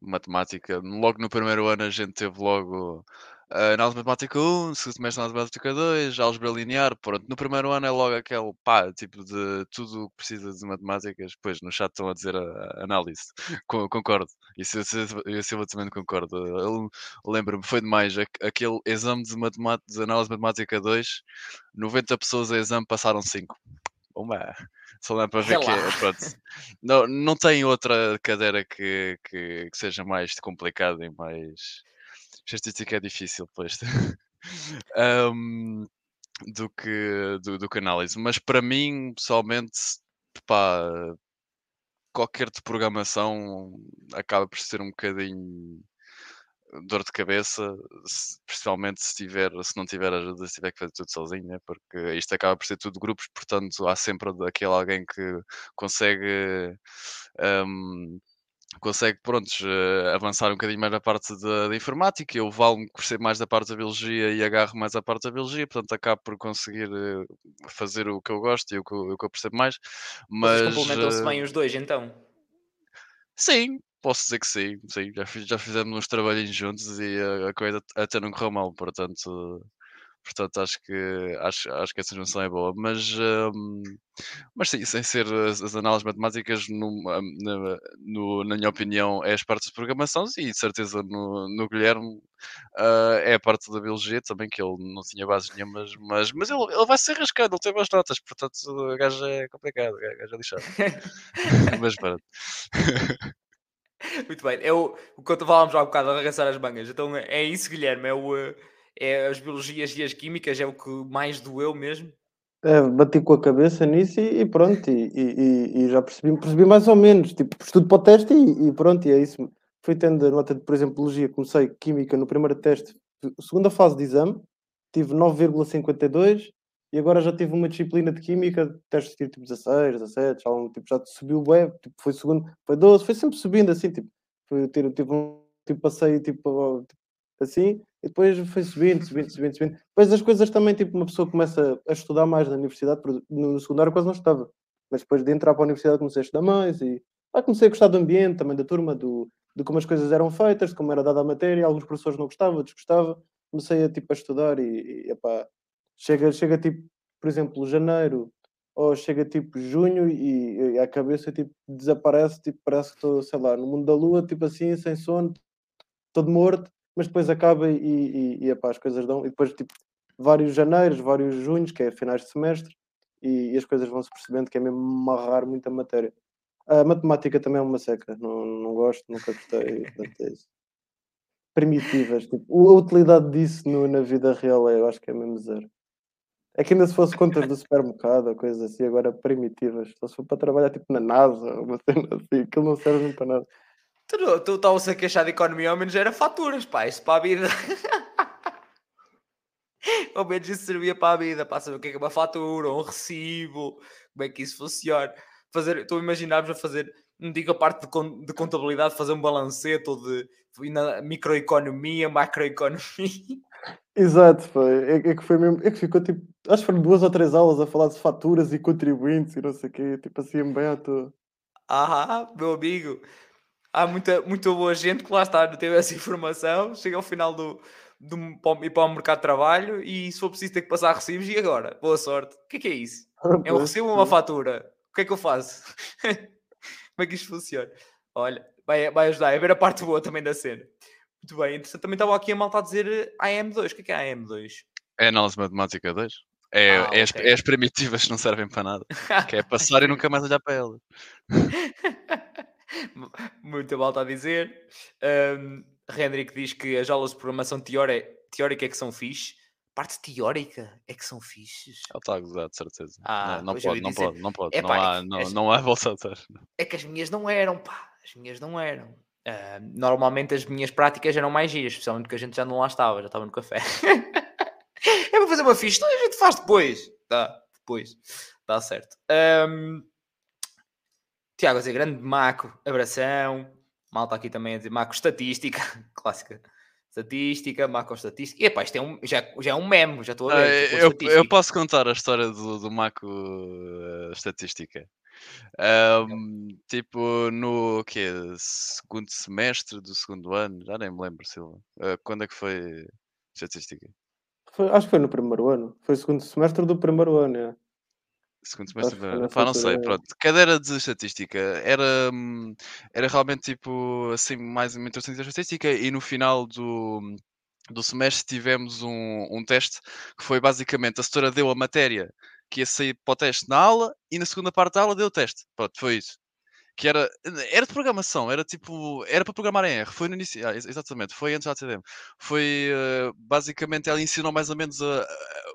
matemática. Logo no primeiro ano a gente teve logo análise matemática 1, segundo semestre análise matemática 2, álgebra linear. Pronto, no primeiro ano é logo aquele pá, tipo de tudo o que precisa de matemáticas. Pois no chat estão a dizer a, a análise. concordo. Isso eu, eu também concordo. Eu lembro-me, foi demais. Aquele exame de, matemática, de análise matemática 2, 90 pessoas a exame passaram 5. Uma só dá para ver que é, pronto. Não, não tem outra cadeira que, que, que seja mais complicada e mais. Estatística é difícil, pois. um, do, que, do, do que análise. Mas para mim, pessoalmente, pá, qualquer de programação acaba por ser um bocadinho dor de cabeça, se, principalmente se tiver, se não tiver ajuda, se tiver que fazer tudo sozinho, né? porque isto acaba por ser tudo grupos, portanto há sempre aquele alguém que consegue um, consegue, prontos, uh, avançar um bocadinho mais na parte da, da informática, eu valo-me por mais da parte da biologia e agarro mais a parte da biologia, portanto acabo por conseguir uh, fazer o que eu gosto e o que, o que eu percebo mais. Mas complementam-se bem os dois, então? Sim, Posso dizer que sim, sim. Já, fiz, já fizemos uns trabalhinhos juntos e a, a coisa até não correu mal, portanto, portanto acho que acho, acho que essa junção é boa. Mas, um, mas sim, sem ser as, as análises matemáticas, no, hum, na, no, na minha opinião, é as partes de programação e de certeza no, no Guilherme uh, é a parte da biologia também, que ele não tinha bases nenhumas, mas, mas ele, ele vai ser arriscado, ele tem boas notas, portanto o gajo é complicado, o gajo é lixado. mas pronto. Muito bem. É o, o que falávamos há um bocado, arregaçar as mangas. Então é isso, Guilherme. É, o, eh, é as biologias e as químicas, é o que mais doeu mesmo. É, bati com a cabeça nisso e, e pronto, e, e, e, já percebi, percebi mais ou menos, tipo, estudo para o teste e, pronto, e é isso. Fui tendo a nota de, por exemplo, biologia, comecei química no primeiro teste, segunda fase de exame, tive 9,52 e agora já tive uma disciplina de química, teste tipo 16, 17, já, tipo, já subiu web, tipo, foi segundo, foi 12, foi sempre subindo assim, tipo, foi, tive, tipo, passei tipo, tipo, assim, e depois foi subindo, subindo, subindo, subindo. Depois as coisas também, tipo, uma pessoa começa a estudar mais na universidade, no, secundário quase não estava, mas depois de entrar para a universidade comecei a estudar mais e ah, comecei a gostar do ambiente, também da turma, do, de como as coisas eram feitas, de como era dada a matéria, alguns professores não gostavam, desgostavam, comecei a, tipo, a estudar e, e epá, Chega, chega tipo, por exemplo, janeiro, ou chega tipo junho e, e a cabeça tipo, desaparece, tipo, parece que estou, sei lá, no mundo da lua, tipo assim, sem sono, todo morto, mas depois acaba e, e, e epá, as coisas dão, e depois tipo, vários janeiros, vários junhos, que é finais de semestre, e, e as coisas vão-se percebendo que é mesmo amarrar muita matéria. A matemática também é uma seca, não, não gosto, nunca gostei, portanto é isso. Primitivas, tipo, a utilidade disso no, na vida real é, eu acho que é mesmo zero. É que ainda se fosse contas do supermercado ou coisas assim, agora primitivas. Só se for para trabalhar tipo na NASA, uma cena assim, aquilo não serve para nada. Tu, tu estavas a queixar de economia, ao menos era faturas, pá, isso para a vida. ao menos isso servia para a vida, para saber o que é, que é uma fatura, um recibo, como é que isso funciona. Fazer, tu imaginavas a fazer, não digo a parte de, de contabilidade, fazer um balancete ou de, de microeconomia, macroeconomia. Exato, foi. É, é, que foi mesmo. É que ficou tipo. Acho que foram duas ou três aulas a falar de faturas e contribuintes e não sei o quê. Tipo assim, bem à toa. Ah, meu amigo. Há muita, muita boa gente que lá está, não teve essa informação. Chega ao final do, do ir para o mercado de trabalho e se for preciso ter que passar recibos, e agora? Boa sorte. O que é que é isso? É um recibo ou uma fatura? O que é que eu faço? Como é que isto funciona? Olha, vai, vai ajudar a ver a parte boa também da cena. Muito bem, interessante. Também estava aqui a malta a dizer AM2. O que é que é AM2? É análise matemática 2. É, ah, é, as, é, as, primitivas que não servem para nada. que é passar e nunca mais olhar para elas. Muito malta a dizer. Um, Hendrik diz que as aulas de programação teórica, teórica é que são fixe. Parte teórica é que são fixes. Ele está a gozar, de certeza. Ah, não, não pode, não, pode, não pode, não há, não, as, não há volta. É que as minhas não eram, pá. As minhas não eram. Uh, normalmente as minhas práticas eram mais giras, especialmente porque a gente já não lá estava, já estava no café. é para fazer uma ficha, então a gente faz depois. Tá, depois. Está certo. Um, Tiago a dizer grande Maco, abração. Malta aqui também a dizer Maco estatística, clássica. Estatística, macro estatística. E epá, isto é um, já, já é um meme, já estou a ver. Ah, eu, eu, posso contar a história do, do Maco uh, estatística. Um, tipo, no que segundo semestre do segundo ano, já nem me lembro, Silva. Uh, quando é que foi estatística? Foi, acho que foi no primeiro ano. Foi o segundo semestre do primeiro ano, é. Segundo semestre, pá, não sei, pronto. Cadeira de estatística era, hum, era realmente tipo assim, mais uma introdução de estatística e no final do, do semestre tivemos um, um teste que foi basicamente a setora deu a matéria que ia sair para o teste na aula e na segunda parte da aula deu o teste. Pronto, foi isso. Que era, era de programação, era tipo, era para programar em R. Foi no início, ah, exatamente, foi antes da ATDM. Foi uh, basicamente ela ensinou mais ou menos a,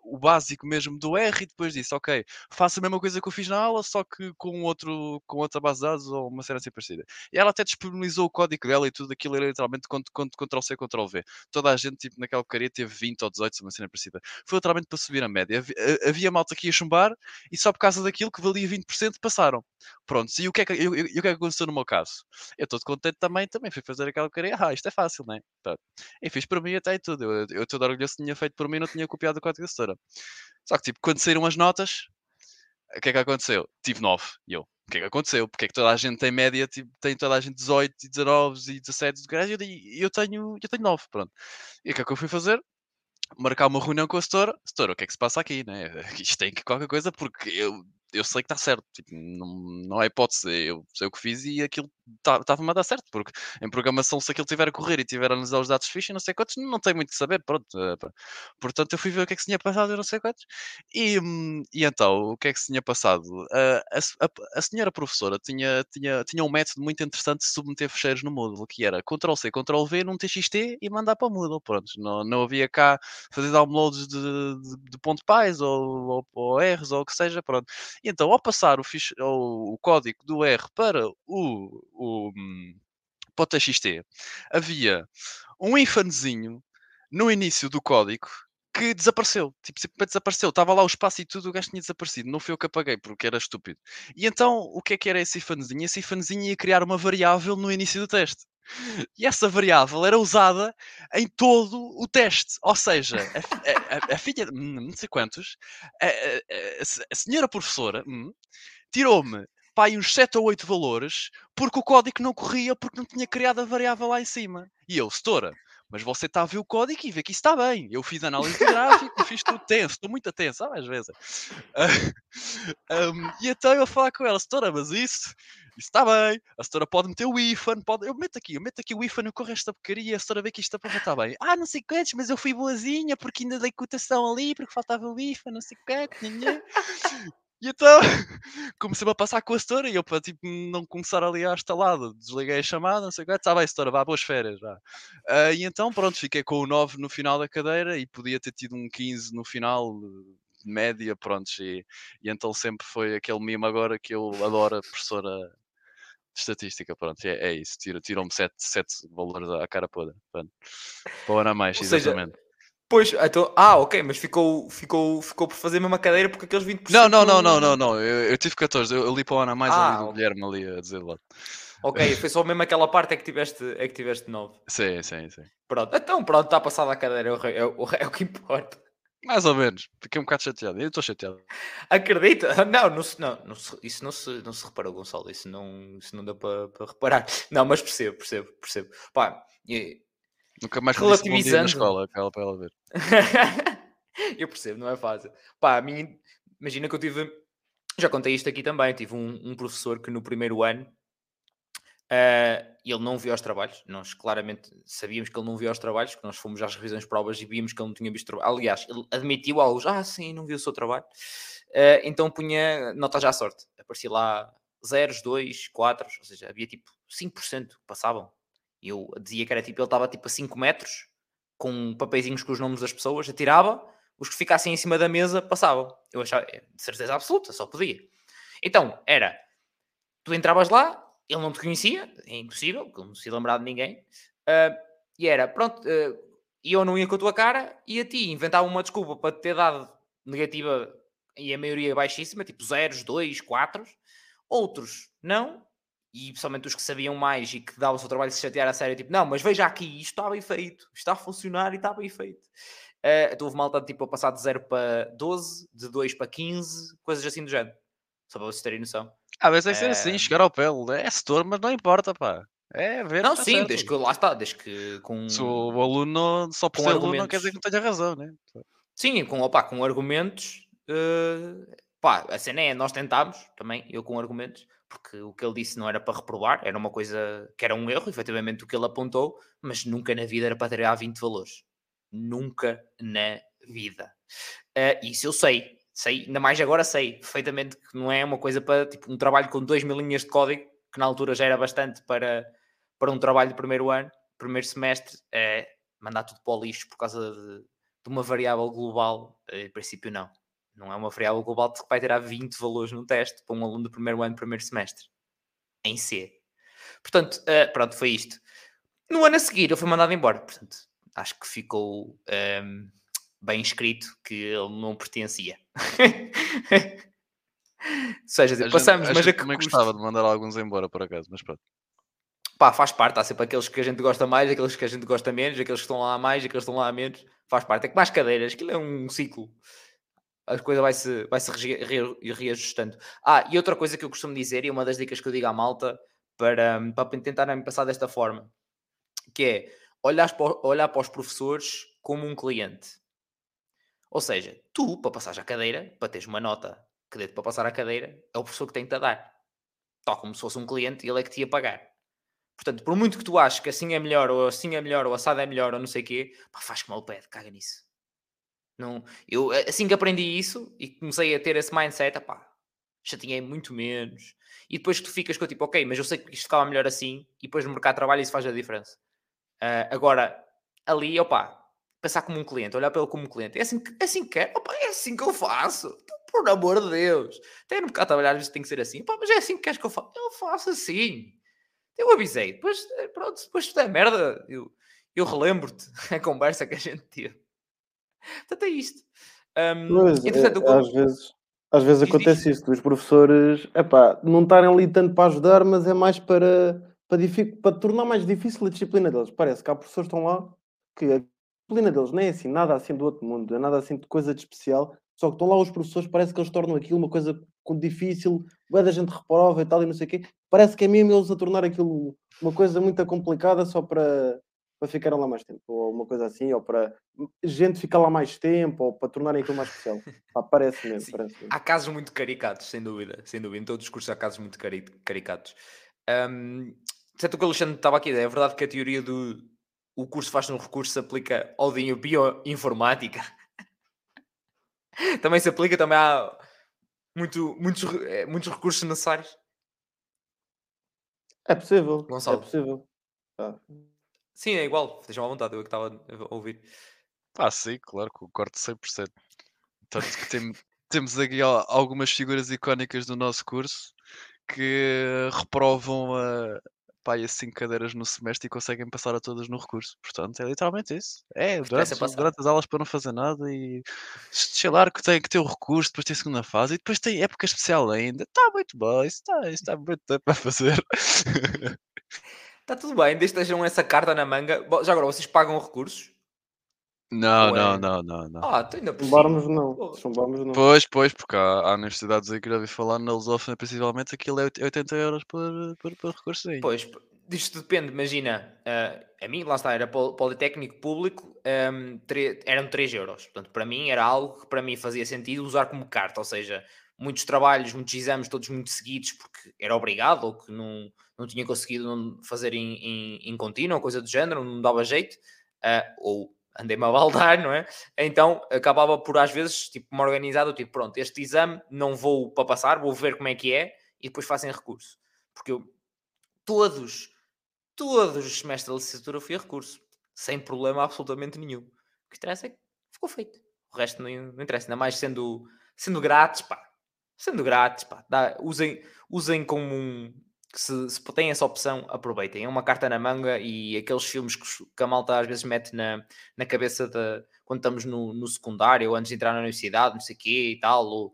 o básico mesmo do R e depois disse, ok, faça a mesma coisa que eu fiz na aula, só que com, outro, com outra base de dados ou uma cena assim parecida. E ela até disponibilizou o código dela e tudo aquilo era literalmente Ctrl-C, Ctrl-V. Toda a gente, tipo, naquela porcaria teve 20 ou 18, uma cena parecida. Foi literalmente para subir a média. Havia, havia malta que ia chumbar e só por causa daquilo que valia 20% passaram. Pronto, e o que é que, e, e o que, é que aconteceu no meu caso? Eu estou contente também, também fui fazer aquela porcaria. Ah, isto é fácil, né? E fiz por mim até e tudo. Eu estou orgulhoso que tinha feito por mim não tinha copiado o código da setora. Só que, tipo, quando saíram as notas, o que é que aconteceu? Tive 9. E eu, o que é que aconteceu? Porque é que toda a gente tem média, tipo, tem toda a gente 18, e 19 e 17 e eu tenho, eu tenho 9, pronto. E o que é que eu fui fazer? Marcar uma reunião com a setora. Setora, o que é que se passa aqui, né? Isto tem que qualquer coisa, porque eu eu sei que está certo, tipo, não, não há hipótese, eu sei o que fiz e aquilo estava-me a dar certo, porque em programação, se aquilo tiver a correr e tiver a analisar os dados fixos, não sei quantos, não tem muito que saber, pronto. Eh, portanto, eu fui ver o que é que se tinha passado, eu não sei quantos. E, hum, e então, o que é que se tinha passado? a, a, a, senhora professora tinha, tinha, tinha um método muito interessante de submeter fecheiros no Moodle, que era Ctrl-C, Ctrl-V num TXT e mandar para o Moodle, pronto. Não, não havia cá fazer downloads de, de, de ponto .pys ou, ou, ou Rs ou o que seja, pronto. E então, ao passar o, fiche, o, o código do R para o, o, TXT, havia um infanezinho no início do código que desapareceu. Tipo, simplesmente desapareceu. Estava lá o espaço e tudo, o gajo tinha desaparecido. Não foi eu que apaguei, porque era estúpido. E então, o que é que era esse ifanezinho? Esse ifanezinho ia criar uma variável no início do teste. E essa variável era usada em todo o teste. Ou seja, a, a, a filha, hum, não sei quantos, a, a senhora professora hum, tirou-me aí uns 7 ou 8 valores porque o código não corria porque não tinha criado a variável lá em cima. E eu, setora, mas você está a ver o código e vê que isso está bem. Eu fiz análise de gráfico, fiz tudo tenso, estou muito tenso, às vezes. um, e então eu falar com ela, setora, mas isso isso está bem, a setora pode meter o IFAN, pode... eu meto aqui, eu meto aqui o IFAN, eu corro esta porcaria, a setora vê que isto está bem. Ah, não sei quantos, mas eu fui boazinha porque ainda dei cotação ali, porque faltava o IFAN, não sei quantos, E então comecei a passar com a setora e eu para tipo, não começar ali a estalada, desliguei a chamada, não sei o que, está bem, setora, vá, boas férias. Vá. Uh, e então pronto, fiquei com o 9 no final da cadeira e podia ter tido um 15 no final, média, pronto, e, e então sempre foi aquele mimo agora que eu adoro a professora estatística, pronto, é, é isso. Tiram-me sete, sete valores à cara podre. Pronto. Para o ano a mais, Ou seja, exatamente. Pois, então, ah, ok, mas ficou, ficou, ficou por fazer a mesma cadeira porque aqueles 20%. Não, não, não, não, não, não. Eu, eu tive 14, eu, eu li para o ano a mais Ah, ali do. Guilherme ali a dizer lá. Ok, foi só mesmo aquela parte é que tiveste, é que tiveste 9. Sim, sim, sim. Pronto, então pronto, está passada a cadeira, é o, é o, é o que importa. Mais ou menos. Fiquei um bocado chateado. Eu estou chateado. Acredita? Não, não, se- não, não isso não se, não se reparou, Gonçalo. Isso não, isso não dá para para reparar. Não, mas percebo, percebo, percebo. Pá, e- Nunca mais dia na Relativizando. escola, aquela para ela ver. eu percebo, não é fácil. Pá, a mim, imagina que eu tive, já contei isto aqui também, tive um, um professor que no primeiro ano ah, ele não via os trabalhos. Nós claramente sabíamos que ele não via os trabalhos, que nós fomos às revisões de provas e víamos que ele não tinha visto trabalho. Aliás, ele admitiu algo, ah, sim, não viu o seu trabalho. Ah, então punha nota já à sorte. Aparecia lá zeros, 2, 4, ou seja, havia tipo 5% que passavam. Eu dizia que era tipo, ele estava tipo a 5 metros, com papeizinhos com os nomes das pessoas, atirava, os que ficassem em cima da mesa passavam. Eu achava, é, de certeza absoluta, só podia. Então, era, tu entravas lá, ele não te conhecia, é impossível, não se lembrava de ninguém, ah, e era, pronto, e eu não ia com a tua cara, e a ti inventava uma desculpa para te ter dado negativa, e a maioria baixíssima, tipo zeros, dois, quatro, outros não, e principalmente os que sabiam mais e que davam o seu trabalho de se chatear a sério, tipo, não, mas veja aqui, isto está bem feito, está a funcionar e está bem feito. Uh, então houve malta tipo a passar de 0 para 12, de 2 para 15, coisas assim do género. Só para vocês terem noção. Ah, mas tem que ser assim, Eh, chegar ao pé. É setor, mas não importa, pá. É ver. Não, tá sim, certo. desde que lá está, desde que com. Se o aluno só por com ser aluno não quer argumentos. dizer que não tenha razão, né? Sim, com, opa, com argumentos. uh, pá, a cena é, nós tentámos também, eu com argumentos, porque o que ele disse não era para reprovar, era uma coisa que era um erro, efetivamente o que ele apontou, mas nunca na vida era para tirar 20 valores. Nunca na vida. Uh, isso eu sei, sei, ainda mais agora sei perfeitamente que não é uma coisa para tipo um trabalho com 2 mil linhas de código, que na altura já era bastante para, para um trabalho de primeiro ano, primeiro semestre, é mandar tudo para o lixo por causa de, de uma variável global. Eh, Em princípio, não. Não é uma variável global que vai tirar 20 valores no teste para um aluno do primeiro ano, primeiro semestre. Em C. Portanto, eh, pronto, foi isto. No ano a seguir, ele foi mandado embora. Portanto, acho que ficou ehm, bem escrito que ele não pertencia. Ou seja, A gente- passamos, a mas a gente que também custo? gostava de mandar alguns embora, por acaso, mas pronto. pá, faz parte, há sempre aqueles que a gente gosta mais, aqueles que a gente gosta menos, aqueles que estão lá a mais, aqueles que estão lá a menos, faz parte. É que mais cadeiras, aquilo é um ciclo. A coisa vai-se vai -se reajustando. Ah, e outra coisa que eu costumo dizer, e uma das dicas que eu digo à malta para, para tentarem passar desta forma, que é olhar para, olhar para os professores como um cliente. Ou seja, tu, para passares a cadeira, para teres uma nota que dê para passar a cadeira, é o professor que tem que te dar. Tal como se fosse um cliente, ele é que te ia pagar. Portanto, por muito que tu aches que assim é melhor, ou assim é melhor, ou assado é melhor, ou não sei o quê, pá, faz como ele pede, caga nisso. Não, eu, assim que aprendi isso e comecei a ter esse mindset, pá, chateei muito menos. E depois que tu ficas com tipo, ok, mas eu sei que isto ficava melhor assim, e depois no mercado de trabalho isso faz a diferença. Ah, agora, ali, opá, pensar como um cliente, olhar para ele como um cliente, é assim que, é assim que quer, opá, é assim que eu faço. Então, por amor de Deus. Até no mercado de trabalho às vezes tem que ser assim, pá, mas é assim que queres que eu faça? Eu faço assim. Eu avisei, depois, eh, pronto, depois da merda, eu, eu relembro-te a conversa que a gente teve. Portanto, é isto. Um, Pois, é, eu- às vezes, às vezes Diz, diz. acontece isso, dos professores epá, não estarem ali tanto para ajudar, mas é mais para, para, difi- para tornar mais difícil a disciplina deles. Parece que há professores que estão lá que a disciplina deles nem é assim, nada assim do outro mundo, é nada assim de coisa de especial, só que estão lá os professores, parece que eles tornam aquilo uma coisa difícil, bué da gente reprova e tal e não sei o quê. Parece que é mesmo eles a tornar aquilo uma coisa muito complicada só para, para ficarem lá mais tempo, ou uma coisa assim, ou para gente ficar lá mais tempo, ou para tornarem aquilo mais especial. Pá, parece mesmo, parece mesmo. Há casos muito caricatos, sem dúvida, sem dúvida. Em todos os cursos há casos muito cari- caricatos. Um, certo o que o Alexandre estava aqui, é verdade que a teoria do o curso faz no recurso se aplica ao de bioinformática. também se aplica, também há muito, muitos, eh, muitos recursos necessários. É possível, Gonçalo. é possível. Pá, Sim, é igual, estejam à vontade, eu é que estava a ouvir. Ah, sim, claro, concordo 100%. Tanto que tem- temos aqui al- algumas figuras icónicas do nosso curso que reprovam a, pá, as 5 cadeiras no semestre e conseguem passar a todas no recurso. Portanto, é literalmente isso. É, durante, durante as aulas para não fazer nada e sei lá que tem que ter o recurso, depois tem a segunda fase e depois tem época especial ainda. Está muito bom, isso está, isso está muito tempo a fazer. Está tudo bem, desde que estejam essa carta na manga. Já agora, vocês pagam recursos? Não, não, é... não, não, não. Ah, tu ainda por Chumbarmos não. Chumbarmos não. Pois, pois, porque há, há universidades aí que já vi falar na Lusófona, principalmente, aquilo é 80 euros por, por, por recurso aí. Pois, isto depende, imagina, uh, a mim, lá está, era Politécnico Público, um, tre eram 3 euros. Portanto, para mim era algo que para mim fazia sentido usar como carta, ou seja, muitos trabalhos, muitos exames, todos muito seguidos, porque era obrigado ou que não, não tinha conseguido fazer em, em, em contínuo, coisa do género, não dava jeito, uh, ou andei-me a baldar, não é? Então acabava por às vezes tipo, me organizar, tipo, pronto, este exame não vou para passar, vou ver como é que é e depois faço em recurso. Porque eu, todos, todos os semestres da licenciatura fui a recurso, sem problema absolutamente nenhum. O que interessa é que ficou feito. O resto não, não interessa, ainda mais sendo, sendo grátis, pá. Sendo grátis, pá. Dá, usem, usem como um, se, se têm essa opção, aproveitem. É uma carta na manga e aqueles filmes que, que a malta às vezes mete na, na cabeça de quando estamos no, no secundário ou antes de entrar na universidade, não sei o quê e tal, ou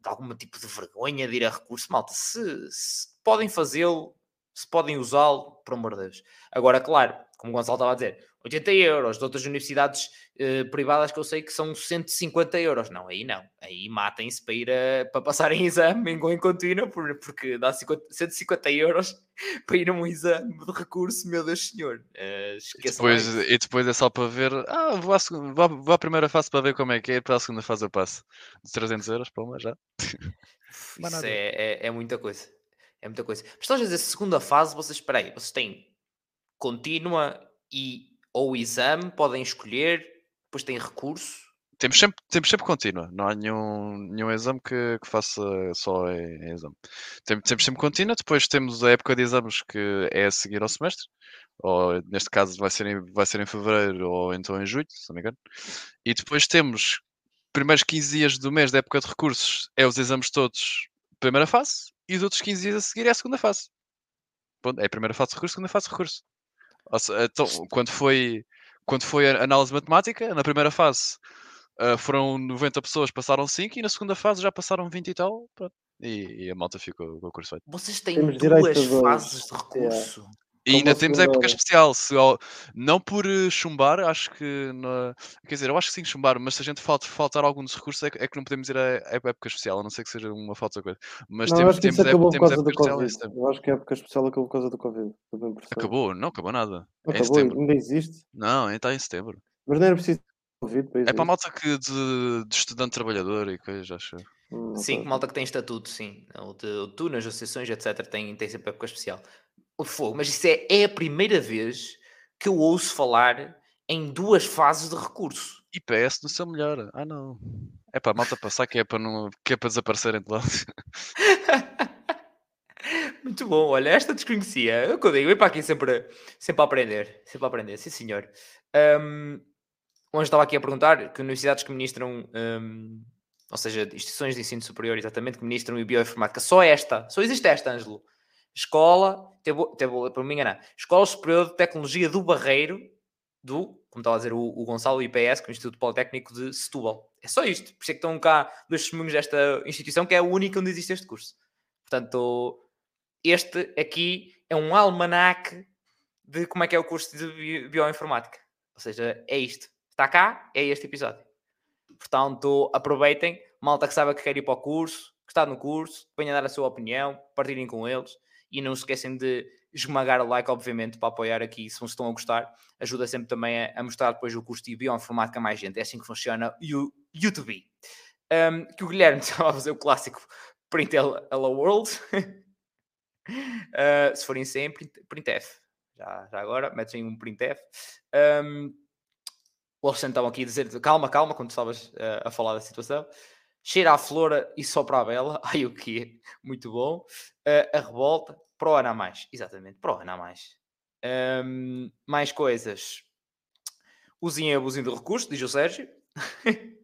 de algum tipo de vergonha de ir a recurso, malta, se, se podem fazê-lo, se podem usá-lo, por amor de Deus. Agora, claro, como o Gonçalo estava a dizer, 80 euros de outras universidades eh, privadas que eu sei que são 150 euros. Não, aí não. Aí matem-se para ir a, para passar em exame em, em contínuo, porque dá 50, 150 euros para ir a um exame de recurso, meu Deus senhor. Uh, e, depois, e depois é só para ver, ah, vou à, segunda, vou à, primeira fase para ver como é que é, para a segunda fase eu passo. De 300 euros, para uma já. Isso é, é, é, muita coisa. É muita coisa. Mas estás a dizer, segunda fase, vocês, espera aí, vocês têm contínua e ou exame, podem escolher, depois têm recurso. Temos sempre, temos sempre contínua, não há nenhum, nenhum exame que, que faça só em, em exame. Tem, temos sempre contínua, depois temos a época de exames que é a seguir ao semestre, ou neste caso vai ser em, vai ser em fevereiro ou então em julho, se não me engano. E depois temos primeiros 15 dias do mês da época de recursos, é os exames todos, primeira fase, e os outros 15 dias a seguir é a segunda fase. Bom, é a primeira fase de recurso, segunda fase de recurso. Então, quando foi, quando foi a análise matemática, na primeira fase uh, foram 90 pessoas, passaram 5 e na segunda fase já passaram 20 e tal. E, e, a malta ficou com o curso feito. Vocês têm Temos duas fases de recurso. Yeah. E ainda temos época especial. Se, não por eh, chumbar, acho que. Na, quer dizer, eu acho que sim, chumbar, mas se a gente falta, faltar algum dos recursos, é, é, que não podemos ir a época especial, a não ser que seja uma falta coisa. Mas não, temos, temos, acabou época, por causa do Covid. Eu acho que a época especial acabou por causa do Covid. Acabou? Não acabou nada. É acabou, ainda existe. Não, ainda está em setembro. Mas não era preciso Covid para É para a malta que de, de estudante trabalhador e coisas, acho. Hum, sim, malta que tem estatuto, sim. O de, o tu nas associações, etc., tem, tem sempre época especial o fogo, mas isso é, é a primeira vez que eu ouço falar em duas fases de recurso. IPS no seu melhor. Ah, não. É para a malta passar que é para, não, que é para desaparecerem de lá. Muito bom, olha, esta desconhecia. É o que eu digo, para aqui sempre, sempre a aprender. Sempre a aprender, sim senhor. Um, onde estava aqui a perguntar que universidades que ministram, um, ou seja, instituições de ensino superior, exatamente, que ministram bioinformática. Só esta, só existe esta, Ângelo. Escola, teve, para me enganar, Escola Superior de Tecnologia do Barreiro, do, como estava a dizer o, o Gonçalo, IPS, que é o Instituto Politécnico de Setúbal. É só isto. Por isso é que estão cá dois testemunhos desta instituição, que é a única onde existe este curso. Portanto, este aqui é um almanaque de como é que é o curso de bioinformática. Ou seja, é isto. Está cá, é este episódio. Portanto, aproveitem. Malta que sabe que quer ir para o curso, que está no curso, venha dar a sua opinião, partilhem com eles e não se esquecem de esmagar o like, obviamente, para apoiar aqui, se estão a gostar. Ajuda sempre também a, a mostrar depois o curso de bioinformática a mais gente. É assim que funciona o YouTube. Um, que o Guilherme estava a fazer o clássico Print Hello World. uh, se forem sem, print, printf. Já, já agora, metem um printf. Um, o Alexandre estava aqui a dizer calma, calma, quando estavas uh, a falar da situação cheira a flor e sopra a vela. Ai, o que Muito bom. Uh, a revolta. Pro ano a mais. Exatamente, pro ano a mais. Um, mais coisas. Usem e abusem do recurso, diz o Sérgio.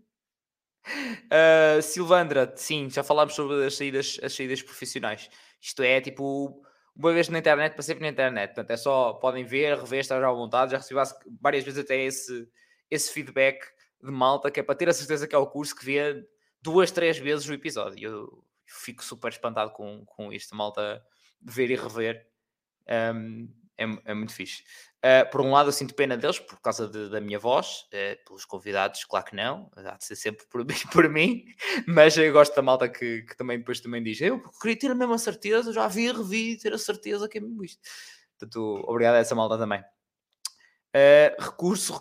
Uh, Silvandra, sim, já falámos sobre as saídas, as saídas profissionais. Isto é tipo uma vez na internet para sempre na internet. Portanto, é só podem ver, rever, estar à vontade. Já recebi várias vezes até esse, esse feedback de malta que é para ter a certeza que é o curso que vê duas, três vezes o episódio. Eu fico super espantado com, com isto, malta, ver e rever. Um, é, é, muito fixe. Uh, por um lado, eu sinto pena deles por causa de, da minha voz, uh, pelos convidados, claro que não, há de ser sempre por, por mim, mas eu gosto da malta que, que, também depois também diz: Eu queria ter a mesma certeza, já vi, revi, ter a certeza que é mesmo isto. Portanto, obrigado a essa malta também. Uh, recurso,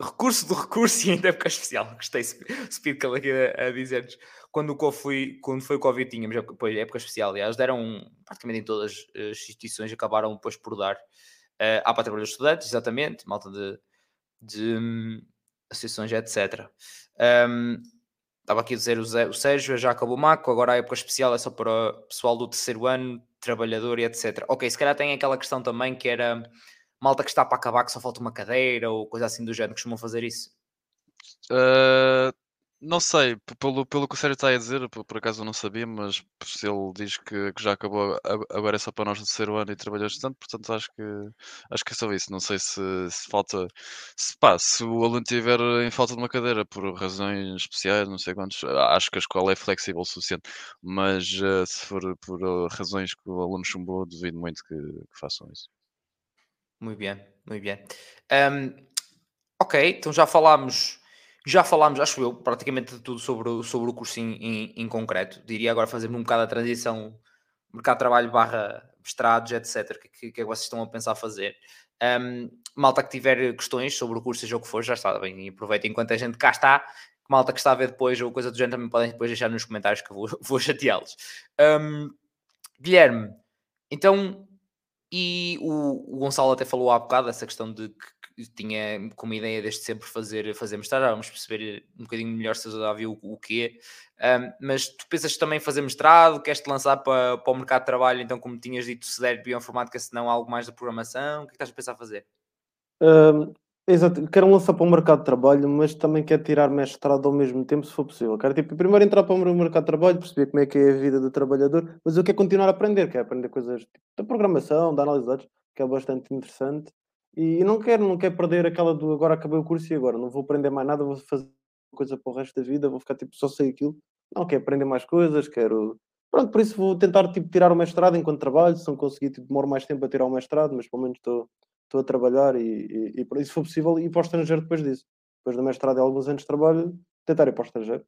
recurso do recurso e ainda época especial. Gostei, Speed aqui a, a dizer-nos. Quando, fui, quando foi o Covid, tínhamos depois, época especial. Aliás, deram praticamente em todas as instituições, acabaram depois por dar. Uh, para trabalhar estudantes, exatamente, malta de, de um, associações, etc. Um, estava aqui a dizer o, Zé, o Sérgio, já acabou o Maco, agora a época especial é só para o pessoal do terceiro ano, trabalhador e etc. Ok, se calhar tem aquela questão também que era malta que está para acabar, que só falta uma cadeira ou coisa assim do género, costumam fazer isso? Uh, não sei, pelo, pelo que o Sérgio está a dizer, por, por acaso eu não sabia, mas se ele diz que, que já acabou, agora é só para nós do terceiro ano e trabalhar bastante, portanto acho que acho que é só isso. Não sei se, se falta, se, pá, se o aluno tiver em falta de uma cadeira por razões especiais, não sei quantos, acho que a escola é flexível o suficiente, mas uh, se for por razões que o aluno chumbou, duvido muito que, que façam isso. Muito bem, muito bem. Um, ok, então já falámos já falámos, acho eu, praticamente tudo sobre, o, sobre o curso em, em, em concreto. Diria agora fazer um bocado a transição mercado de trabalho barra mestrados, etc. O que, que, é que vocês estão a pensar fazer? Um, malta que tiver questões sobre o curso, seja o que for, já está. E aproveitem enquanto a gente cá está. Malta que está a ver depois ou coisa do género também podem depois deixar nos comentários que eu vou, vou chateá-los. Um, Guilherme, então, e o, o, Gonçalo até falou há bocado essa questão de que tinha como ideia desde sempre fazer, fazer mestrado, vamos perceber um bocadinho melhor se havia o, o quê. Um, mas tu pensas também fazer mestrado, queres-te lançar para, para o mercado de trabalho, então como tinhas dito, se der bioinformática, se não algo mais da programação, o que, é que estás a pensar fazer? Um, exato, quero lançar para o mercado de trabalho, mas também quero tirar mestrado ao mesmo tempo, se for possível. Quero tipo, primeiro entrar para o mercado de trabalho, perceber como é que é a vida do trabalhador, mas eu quero continuar a aprender, quero aprender coisas tipo, da programação, da análise de dados, que é bastante interessante. E não quero, não quero perder aquela do agora acabei o curso e agora não vou aprender mais nada, vou fazer coisa para o resto da vida, vou ficar tipo só sei aquilo. Não, quero aprender mais coisas, quero. Pronto, por isso vou tentar tipo, tirar o mestrado enquanto trabalho. Se não conseguir, tipo, demoro mais tempo a tirar o mestrado, mas pelo menos estou, estou a trabalhar e, e, e, se for possível, ir para o estrangeiro depois disso. Depois do mestrado e alguns anos de trabalho, tentar ir para o estrangeiro.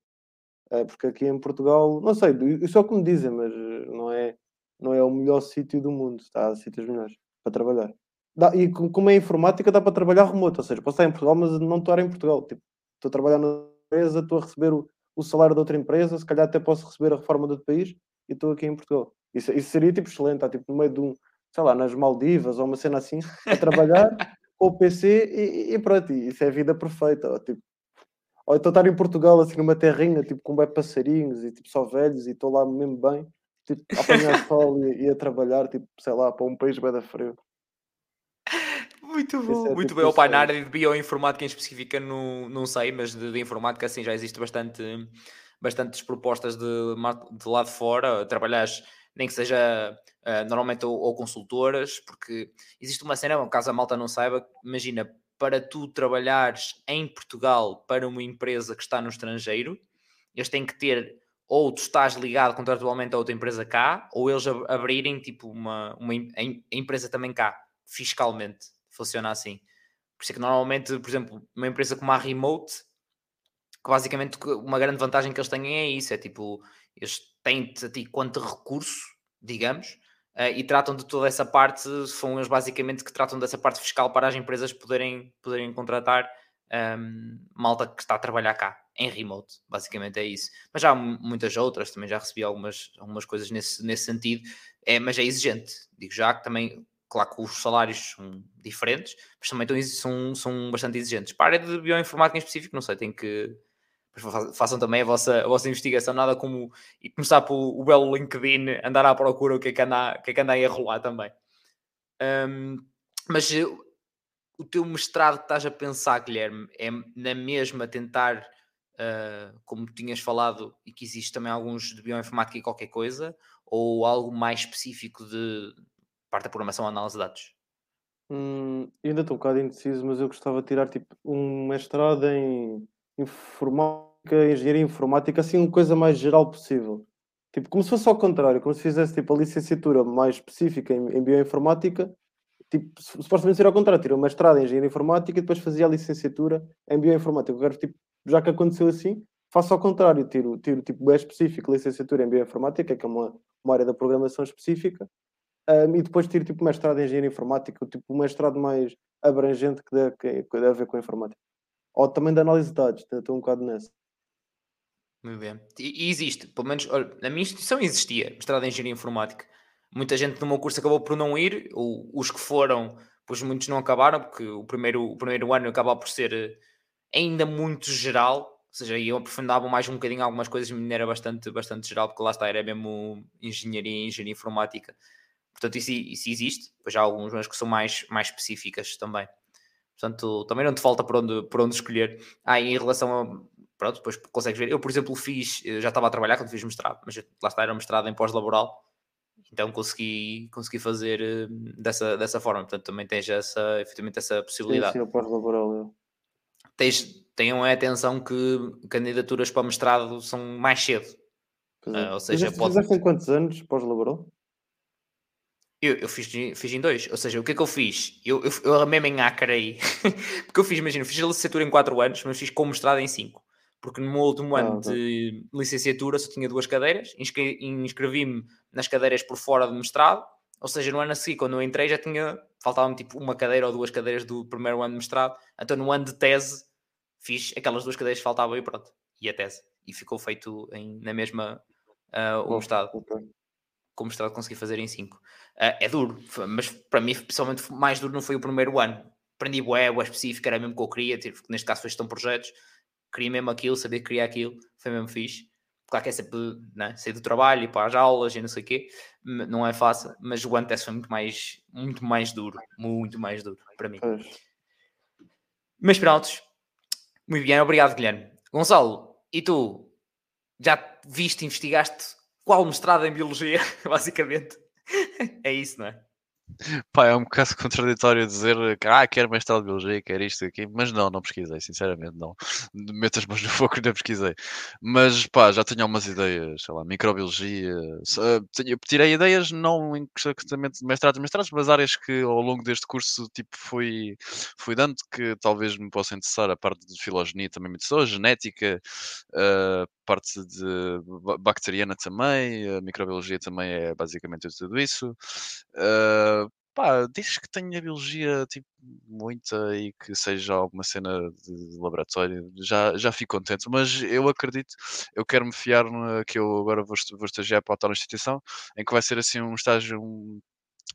É, porque aqui em Portugal, não sei, isso é o que me dizem, mas não é, não é o melhor sítio do mundo. Está, há sítios melhores para trabalhar. Dá, e como é informática, dá para trabalhar remoto, ou seja, posso estar em Portugal, mas não estou em Portugal. Tipo, estou a trabalhar na empresa, estou a receber o, o, salário de outra empresa, se calhar até posso receber a reforma de outro país e estou aqui em Portugal. Isso, isso seria tipo excelente, estar tipo, no meio de um, sei lá, nas Maldivas ou uma cena assim, a trabalhar com o PC e, e pronto, isso é a vida perfeita. Ou, tipo, ou então estar em Portugal, assim, numa terrinha, tipo, com bem passarinhos e tipo, só velhos e estou lá mesmo bem, tipo, a apanhar sol e, e, a trabalhar, tipo, sei lá, para um país bem da frio. Muito bom, é muito bem. Opa, na área de bioinformática em específica não, não sei, mas de, de informática assim já existe bastante, bastantes propostas de, de lado de fora. Trabalhas nem que seja uh, normalmente ou, ou, consultoras, porque existe uma cena, caso a malta não saiba, imagina, para tu trabalhares em Portugal para uma empresa que está no estrangeiro, eles têm que ter ou tu estás ligado contratualmente a outra empresa cá, ou eles abrirem tipo uma, uma a empresa também cá, fiscalmente funciona assim. Por isso é que normalmente, por exemplo, uma empresa como a Remote, que basicamente uma grande vantagem que eles têm é isso, é tipo, eles têm-te a ti quanto recurso, digamos, e tratam de toda essa parte, são eles basicamente que tratam dessa parte fiscal para as empresas poderem, poderem contratar um, ehm, malta que está a trabalhar cá, em remote, basicamente é isso. Mas já há muitas outras, também já recebi algumas, algumas coisas nesse, nesse sentido, é, mas é exigente, digo já que também Claro que os salários são diferentes, mas também são, são bastante exigentes. Para a área de bioinformática em específico, não sei, tem que. Façam também a vossa, a vossa investigação, nada como e começar pelo o belo LinkedIn, andar à procura o que é que anda, o que é que anda aí a rolar também. Um, mas o teu mestrado que estás a pensar, Guilherme, é na mesma tentar uh, como tinhas falado, e que existe também alguns de bioinformática e qualquer coisa, ou algo mais específico de parte da programação ou análise de dados? Hum, ainda estou um bocado indeciso, mas eu gostava de tirar tipo um mestrado em informática, engenharia informática, assim uma coisa mais geral possível. Tipo, como se fosse ao contrário, como se fizesse tipo a licenciatura mais específica em, em bioinformática, tipo, supostamente ser ao contrário, tira o mestrado em engenharia informática e depois fazia a licenciatura em bioinformática. Quero, tipo, já que aconteceu assim, faço ao contrário, tiro, tiro tipo bem específico, licenciatura em bioinformática, que é uma, uma área da programação específica, um, e depois tiro tipo mestrado em engenharia informática, tipo o mestrado mais abrangente que deve, que deve haver com a informática. Ou também de análise de dados, estou um bocado nessa. Muito bem. E, existe, pelo menos olha, na minha instituição existia mestrado em engenharia informática. Muita gente no meu curso acabou por não ir, ou os que foram, pois muitos não acabaram, porque o primeiro, o primeiro ano acabava por ser eh, ainda muito geral, ou seja, eu aprofundava mais um bocadinho algumas coisas, mas era bastante, bastante geral, porque lá está, era mesmo engenharia, engenharia informática. Portanto, isso, isso existe, pois há alguns mas que são mais, mais específicas também. Portanto, também não te falta por onde, por onde escolher. Ah, em relação a. Pronto, depois consegues ver. Eu, por exemplo, fiz. Já estava a trabalhar quando fiz mestrado, mas lá está, era mestrado em pós-laboral então consegui, consegui fazer uh, dessa, dessa forma. Portanto, também tens essa, efetivamente essa possibilidade. Sim, sim, pós-laboral. Tens, tenham a atenção que candidaturas para mestrado são mais cedo. Uh, ou seja, pode... fizeste em quantos anos pós-laboral? Eu, eu fiz, fiz em dois, ou seja, o que é que eu fiz? Eu, eu, eu mesmo em ácara aí, porque eu fiz, imagina, fiz a licenciatura em 4 anos, mas fiz com mestrado em 5 porque no meu último ah, ano de licenciatura só tinha duas cadeiras, inscrevi-me nas cadeiras por fora do mestrado, ou seja, no ano a seguir, quando eu entrei, já tinha, faltava-me tipo uma cadeira ou duas cadeiras do primeiro ano de mestrado, então no ano de tese fiz aquelas duas cadeiras que faltavam e pronto, e a tese, e ficou feito em, na mesma uh, o mestrado. Okay. Com o mestrado consegui fazer em 5. Uh, ah, é duro, mas para mim, pessoalmente, mais duro não foi o primeiro ano. Aprendi bué, bué específico, era mesmo que eu queria, tipo, neste caso foi gestão de projetos, queria mesmo aquilo, sabia que queria aquilo, foi mesmo fixe. Claro que é sempre né, sair do trabalho, ir para as aulas e não sei o quê, não é fácil, mas o ano foi muito mais, muito mais duro, muito mais duro para mim. Mas pronto, muito bem, obrigado Guilherme. Gonçalo, e tu já viste, investigaste qual mestrado em Biologia, basicamente? é isso, não é? Pá, é um bocado contraditório dizer que ah, quero mestrado de Biologia, quero isto aqui, mas não, não pesquisei, sinceramente, não. Meto as mãos no fogo não pesquisei. Mas pá, já tenho algumas ideias, sei lá, microbiologia. Tenho, tirei ideias não exatamente de mestrados, mestrados, mas áreas que ao longo deste curso tipo, fui, fui dando que talvez me possa interessar. A parte de filogenia também me interessou, genética, uh, parte de bacteriana também, a microbiologia também é basicamente tudo isso. Uh, pá, diz que tenho a biologia tipo, muita e que seja alguma cena de laboratório, já, já fico contente, mas eu acredito, eu quero me fiar que eu agora vou, vou estagiar para a tal instituição, em que vai ser assim um estágio um,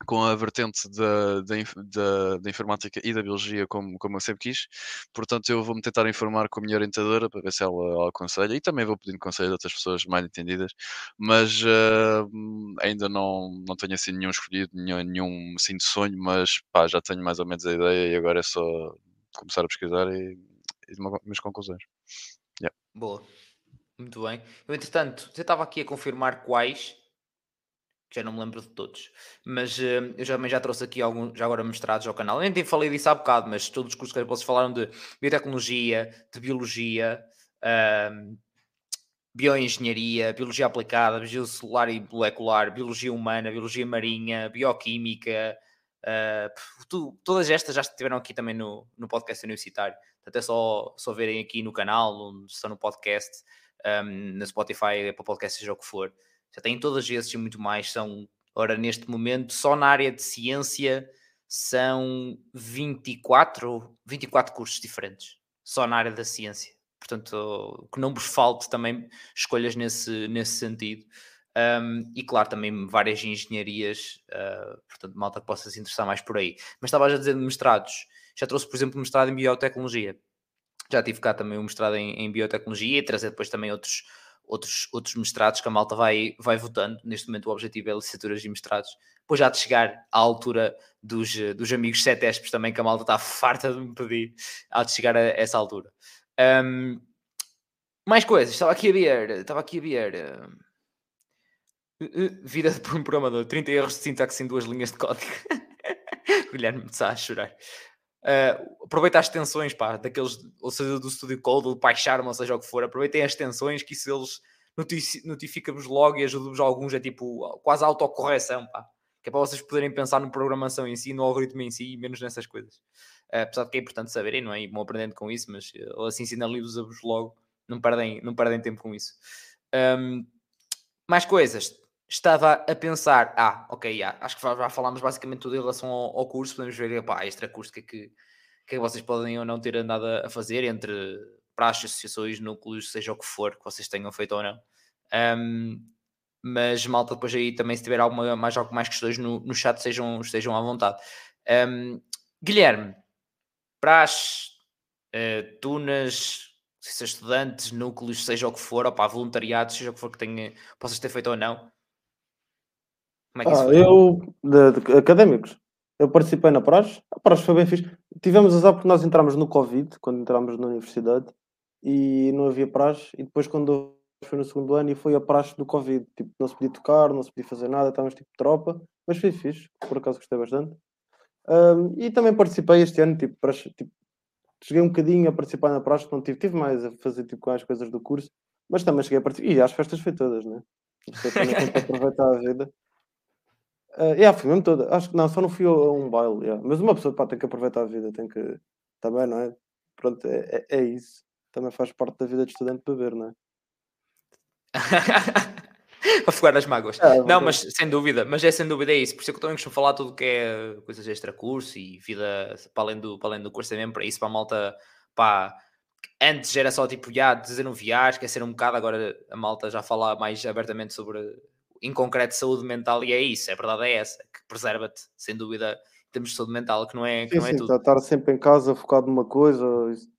com a vertente da, da, da, informática e da biologia como, como eu sempre quis. Portanto, eu vou-me tentar informar com a minha orientadora para ver se ela, ela aconselha e também vou pedindo conselho de outras pessoas mais entendidas, mas uh, ainda não, não tenho assim nenhum escolhido, nenhum, nenhum assim de sonho, mas pá, já tenho mais ou menos a ideia e agora é só começar a pesquisar e, e minhas conclusões. Yeah. Boa, muito bem. Eu, entretanto, você estava aqui a confirmar quais já não me lembro de todos, mas uh, eu também já trouxe aqui alguns, já agora mestrados ao canal. Eu nem falei disso há bocado, mas todos os cursos que vocês falaram de biotecnologia, de biologia, uh, bioengenharia, biologia aplicada, biologia celular e molecular, biologia humana, biologia marinha, bioquímica, uh, tu, todas estas já estiveram aqui também no, no podcast universitário. Até só, só verem aqui no canal, estão no podcast, um, na Spotify, para podcast, seja o que for já têm todas esses e muito mais. São, ora, neste momento, só na área de ciência são 24, 24 cursos diferentes, só na área da ciência. Portanto, que não vos falte também escolhas nesse, nesse sentido. Um, e claro, também várias engenharias, uh, portanto, malta que possa se interessar mais por aí. Mas estava a dizer de mestrados, já trouxe, por exemplo, mestrado em biotecnologia. Já tive cá também um mestrado em, em biotecnologia e trazer depois também outros, outros, outros mestrados que a malta vai, vai votando. Neste momento o objetivo é licenciaturas e mestrados. Depois já de chegar à altura dos, dos amigos CETESPs também, que a malta está farta de me pedir, há de chegar a essa altura. Um, Mais coisas, estava aqui a ver, estava aqui a ver. Uh, uh, vida por um programador, 30 erros de sintaxe em duas linhas de código. Guilherme está a chorar. Uh, aproveita as extensões, pá, daqueles, ou seja, do Studio Code, do PyCharm, ou seja o que for, aproveitem as extensões que isso eles notifica-vos logo e ajuda-vos alguns, é tipo quase autocorreção, pá. Que é para vocês poderem pensar na programação em si, no algoritmo em si, e menos nessas coisas. Uh, apesar de que é importante saberem, não é? E vão aprendendo com isso, mas ele assim sinaliza-vos logo, não perdem, não perdem tempo com isso. Um, mais coisas. Estava a pensar, ah, ok, yeah, acho que já falámos basicamente tudo em relação ao, ao curso, podemos ver, pá, extra curso, que é é que vocês podem ou não ter andado a fazer entre praxes, associações, núcleos, seja o que for que vocês tenham feito ou não. Um, mas malta, depois aí também, se tiver alguma, mais, algo mais questões no, no chat, sejam, estejam à vontade. Um, Guilherme, praxe, uh, tunas, se estudantes, núcleos, seja o que for, ou para voluntariados, seja o que for que tenha, possas ter feito ou não. Como é que ah, Eu, de, de, académicos, eu participei na praxe, a praxe foi bem fixe. Tivemos azar porque nós entramos no Covid, quando entramos na universidade, e não havia praxe, e depois quando foi no segundo ano e foi a praxe do Covid. Tipo, não se podia tocar, não se podia fazer nada, estávamos tipo tropa, mas foi fixe, por acaso gostei bastante. Um, e também participei este ano, tipo, praxe, tipo, cheguei um bocadinho a participar na praxe, não tive, tive mais a fazer tipo, com as coisas do curso, mas também cheguei a participar. E às festas foi todas, né? Tem aproveitar a vida. Uh, yeah, fui mesmo toda. Acho que não, só não fui a, um baile. Yeah. Mas uma pessoa pá, tem que aproveitar a vida, tem que. Também, não é? Pronto, é, é, é isso. Também faz parte da vida de estudante beber, não é? afogar as mágoas. Ah, não, mas sem dúvida, mas é sem dúvida é isso. Por isso é que eu também costumo falar tudo que é coisas extra curso e vida para além do, para além do curso é mesmo para isso, para a malta, pá. Antes era só tipo, já desanuviar, esquecer um bocado, agora a malta já fala mais abertamente sobre, em concreto, saúde mental, e é isso, a verdade é essa, que preserva-te, sem dúvida, em termos de saúde mental, que não é, que sim, não é sim, tudo. Estar sempre em casa focado numa coisa,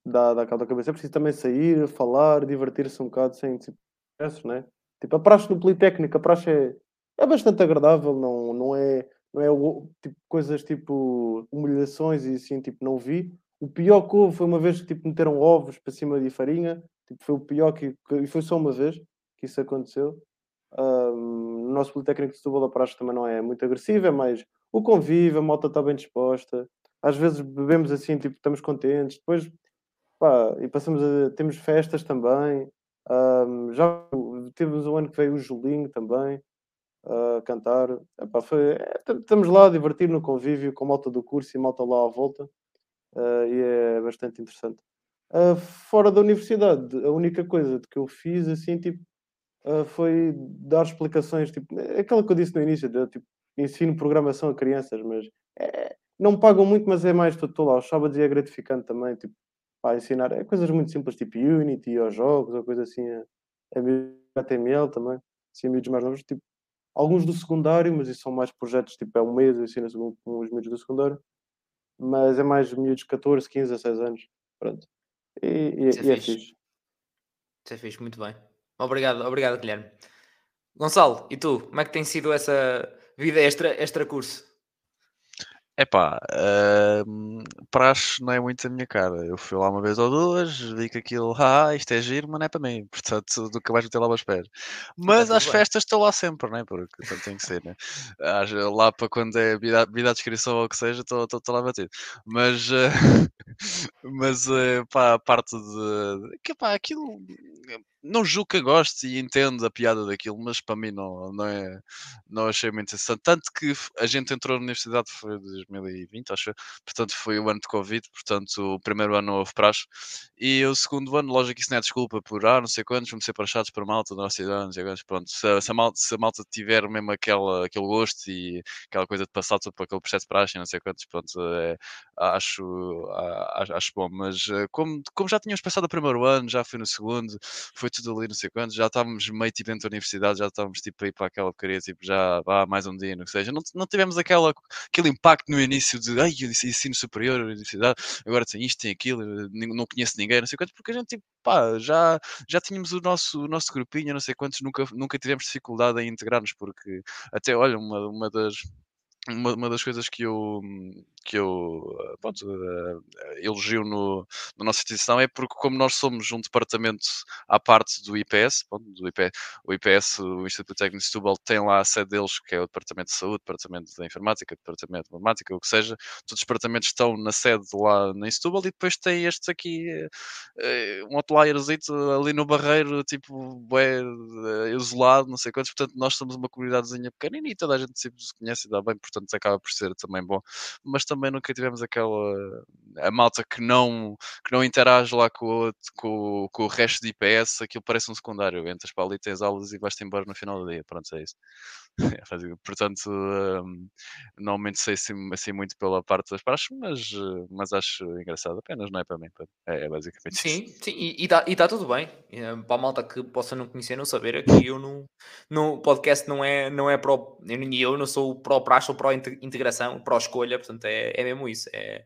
dá, dá cabo da cabeça. É preciso também sair, falar, divertir-se um bocado sem tipo, né? Tipo, a praxe no Politécnico, a praxe é, é bastante agradável, não, não é, não é tipo, coisas tipo humilhações e assim, tipo, não vi. O pior que houve foi uma vez que tipo, meteram ovos para cima de farinha, tipo, foi o pior que, que, e foi só uma vez que isso aconteceu. Um, o nosso Politécnico de Setúbal, a praxe também não é muito agressiva, é mais o convívio, a moto está bem disposta. Às vezes bebemos assim, tipo, estamos contentes. Depois, pá, e passamos a, temos festas também. Um, já tivemos um ano que veio o Julinho também a cantar. Epá, foi, é, estamos lá a divertir no convívio com malta do curso e malta lá à volta. Uh, e é bastante interessante. Uh, fora da universidade, a única coisa que eu fiz assim, tipo, uh, foi dar explicações, tipo, é aquela que eu disse no início, de, tipo, ensino programação a crianças, mas é, não pagam muito, mas é mais, estou lá, os sábados e é gratificante também, tipo, para ensinar é coisas muito simples, tipo Unity ou jogos ou coisa assim, a, a HTML também, assim, miúdos mais novos, tipo, alguns do secundário, mas isso são mais projetos, tipo, é um mês, eu ensino com os miúdos do secundário, mas é mais miúdos de 14, 15, 16 anos, pronto. E, e, é, e é fixe. Isso é fixe, muito bem. Obrigado, obrigado, Guilherme. Gonçalo, e tu, como é que tem sido essa vida extra, extra curso? Epá, uh, praxe não é muito a minha cara. Eu fui lá uma vez ou duas, vi que aquilo, ah, isto é giro, mas não é para mim. Portanto, do que vais meter lá para espera. Mas às festas estou lá sempre, né? Porque portanto, tem que ser, né? Lá para quando é vida, vida à descrição ou o que seja, estou lá batido. Mas, uh, mas uh, pá, a parte de. Que, pá, aquilo não julgo que goste e entendo a piada daquilo, mas para mim não, não, é, não achei muito interessante. Tanto que a gente entrou na universidade foi 2020, acho, portanto foi o ano de Covid, portanto o primeiro ano houve praxe, e o segundo ano, lógico que isso não é desculpa por, ah, não sei quantos, vamos ser praxados para malta da nossa idade, não sei pronto, se, se, a malta, se a malta tiver mesmo aquela, aquele gosto e aquela coisa de passar tudo para aquele processo de praxe, não sei quantos, pronto, é, acho, acho, acho bom, mas eh, como, como já tínhamos passado o primeiro ano, já fui no segundo, foi tudo ali, não sei quantos, já estávamos meio tipo dentro da universidade, já estávamos tipo a ir para aquela porcaria, tipo já vá mais um dia, não que seja. Não, não tivemos aquela, aquele impacto no início de ai, ensino superior, universidade, agora tem isto, tem aquilo, não conheço ninguém, não sei quantos, porque a gente tipo, pá, já, já tínhamos o nosso, o nosso grupinho, não sei quantos, nunca, nunca tivemos dificuldade em integrar-nos, porque até olha, uma, uma das uma, uma das coisas que eu, que eu pronto, uh, elogio no, na nossa instituição é porque, como nós somos um departamento à parte do IPS, pronto, do IP, o IPS, o Instituto Técnico de Setúbal, tem lá a sede deles, que é o Departamento de Saúde, Departamento da Informática, Departamento de Matemática, o que seja, todos os departamentos estão na sede lá em Setúbal e depois tem estes aqui, uh, um outlierzito ali no Barreiro, tipo, é, isolado, não sei quantos, portanto, nós somos uma comunidadezinha pequenina e toda a gente se conhece e dá bem, portanto, acaba por ser também bom, mas também nunca tivemos aquela a malta que não, que não interage lá com o, com, com o resto de IPS, aquilo parece um secundário. Entras para ali, tens aulas e vais-te embora no final do dia. Pronto, é isso. Portanto, um, normalmente sei assim, assim, muito pela parte das praxes, mas, mas acho engraçado apenas, não é para mim. É, é basicamente sim, isso. Sim, e está tá tudo bem. Eh, para a malta que possa não conhecer, não saber, aqui eu não. No podcast não é, não é pro. Eu, eu não sou pro praxe ou pro integração, pro escolha, portanto é, é mesmo isso. É,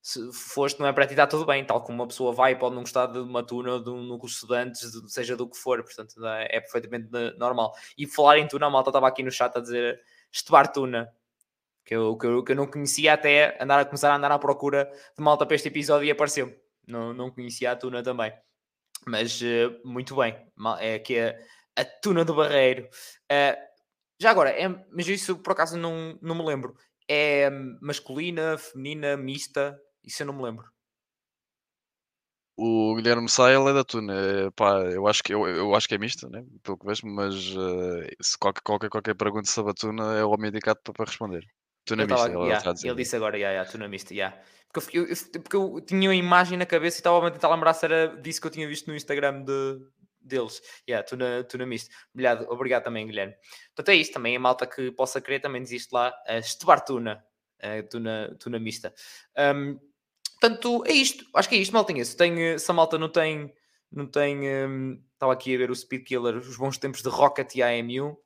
se foste, não é para ti, está tudo bem, tal como uma pessoa vai e pode não gostar de uma tuna de um núcleo de estudantes, seja do que for, portanto é, é perfeitamente normal. E falar em tuna, a malta estava aqui no chat a dizer estebar tuna, que eu, que, eu, que eu não conhecia até andar a começar a andar à procura de malta para este episódio e apareceu. Não, não conhecia a tuna também. Mas uh, muito bem, é que a, a tuna do Barreiro. Uh, já agora, é, mas isso por acaso não, não me lembro. É masculina, feminina, mista? Isso eu não me lembro. O Guilherme Saia é da Tuna. É, pá, eu, acho que, eu, eu acho que é mista, né? pelo que vejo, mas uh, se qualquer, qualquer, qualquer pergunta sobre a Tuna é o homem indicado para, para responder. Tuna mista, tava, yeah, ele disse agora, yeah, yeah, Tuna mista, yeah. porque, eu, eu, porque eu tinha uma imagem na cabeça e estava a tentar lembrar se era disso que eu tinha visto no Instagram de, deles. Yeah, tuna, tuna misto. Obrigado, também, Guilherme. Portanto, é isso também. A malta que possa querer também existe lá. Uh, Estebar Tuna. Tuna, mista. Um, Portanto, é isto. Acho que é isto, maltinha. Se, tem, se a malta não tem. Não tem um, estava aqui a ver o Speed Killer, os bons tempos de Rocket e AMU.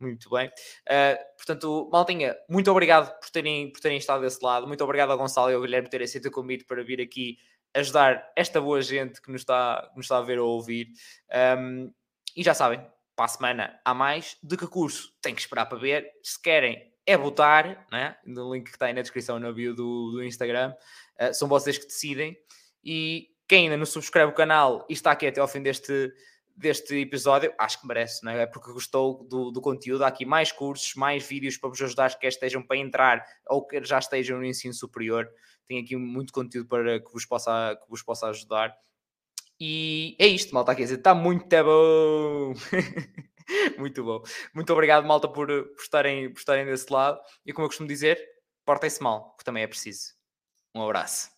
Muito bem. Uh, portanto, Maltinha, muito obrigado por terem, por terem estado desse lado. Muito obrigado ao Gonçalo e ao Guilherme por terem aceito o convite para vir aqui ajudar esta boa gente que nos está, que nos está a ver ou ouvir. Um, e já sabem, para a semana há mais. De que curso? Tem que esperar para ver. Se querem, é votar, né? no link que está aí na descrição na bio do, do Instagram. Uh, são vocês que decidem. E quem ainda não subscreve o canal e está aqui até ao fim deste, deste episódio, acho que merece, não é? é porque gostou do, do conteúdo. Há aqui mais cursos, mais vídeos para vos ajudar, que estejam para entrar ou que já estejam no ensino superior. Tem aqui muito conteúdo para que vos possa, que vos possa ajudar. E é isto, malta. Quer dizer, está muito bom. Muito bom. Muito obrigado, malta, por, por, estarem, por estarem desse lado. E como eu costumo dizer, portem-se mal, que também é preciso. Um abraço.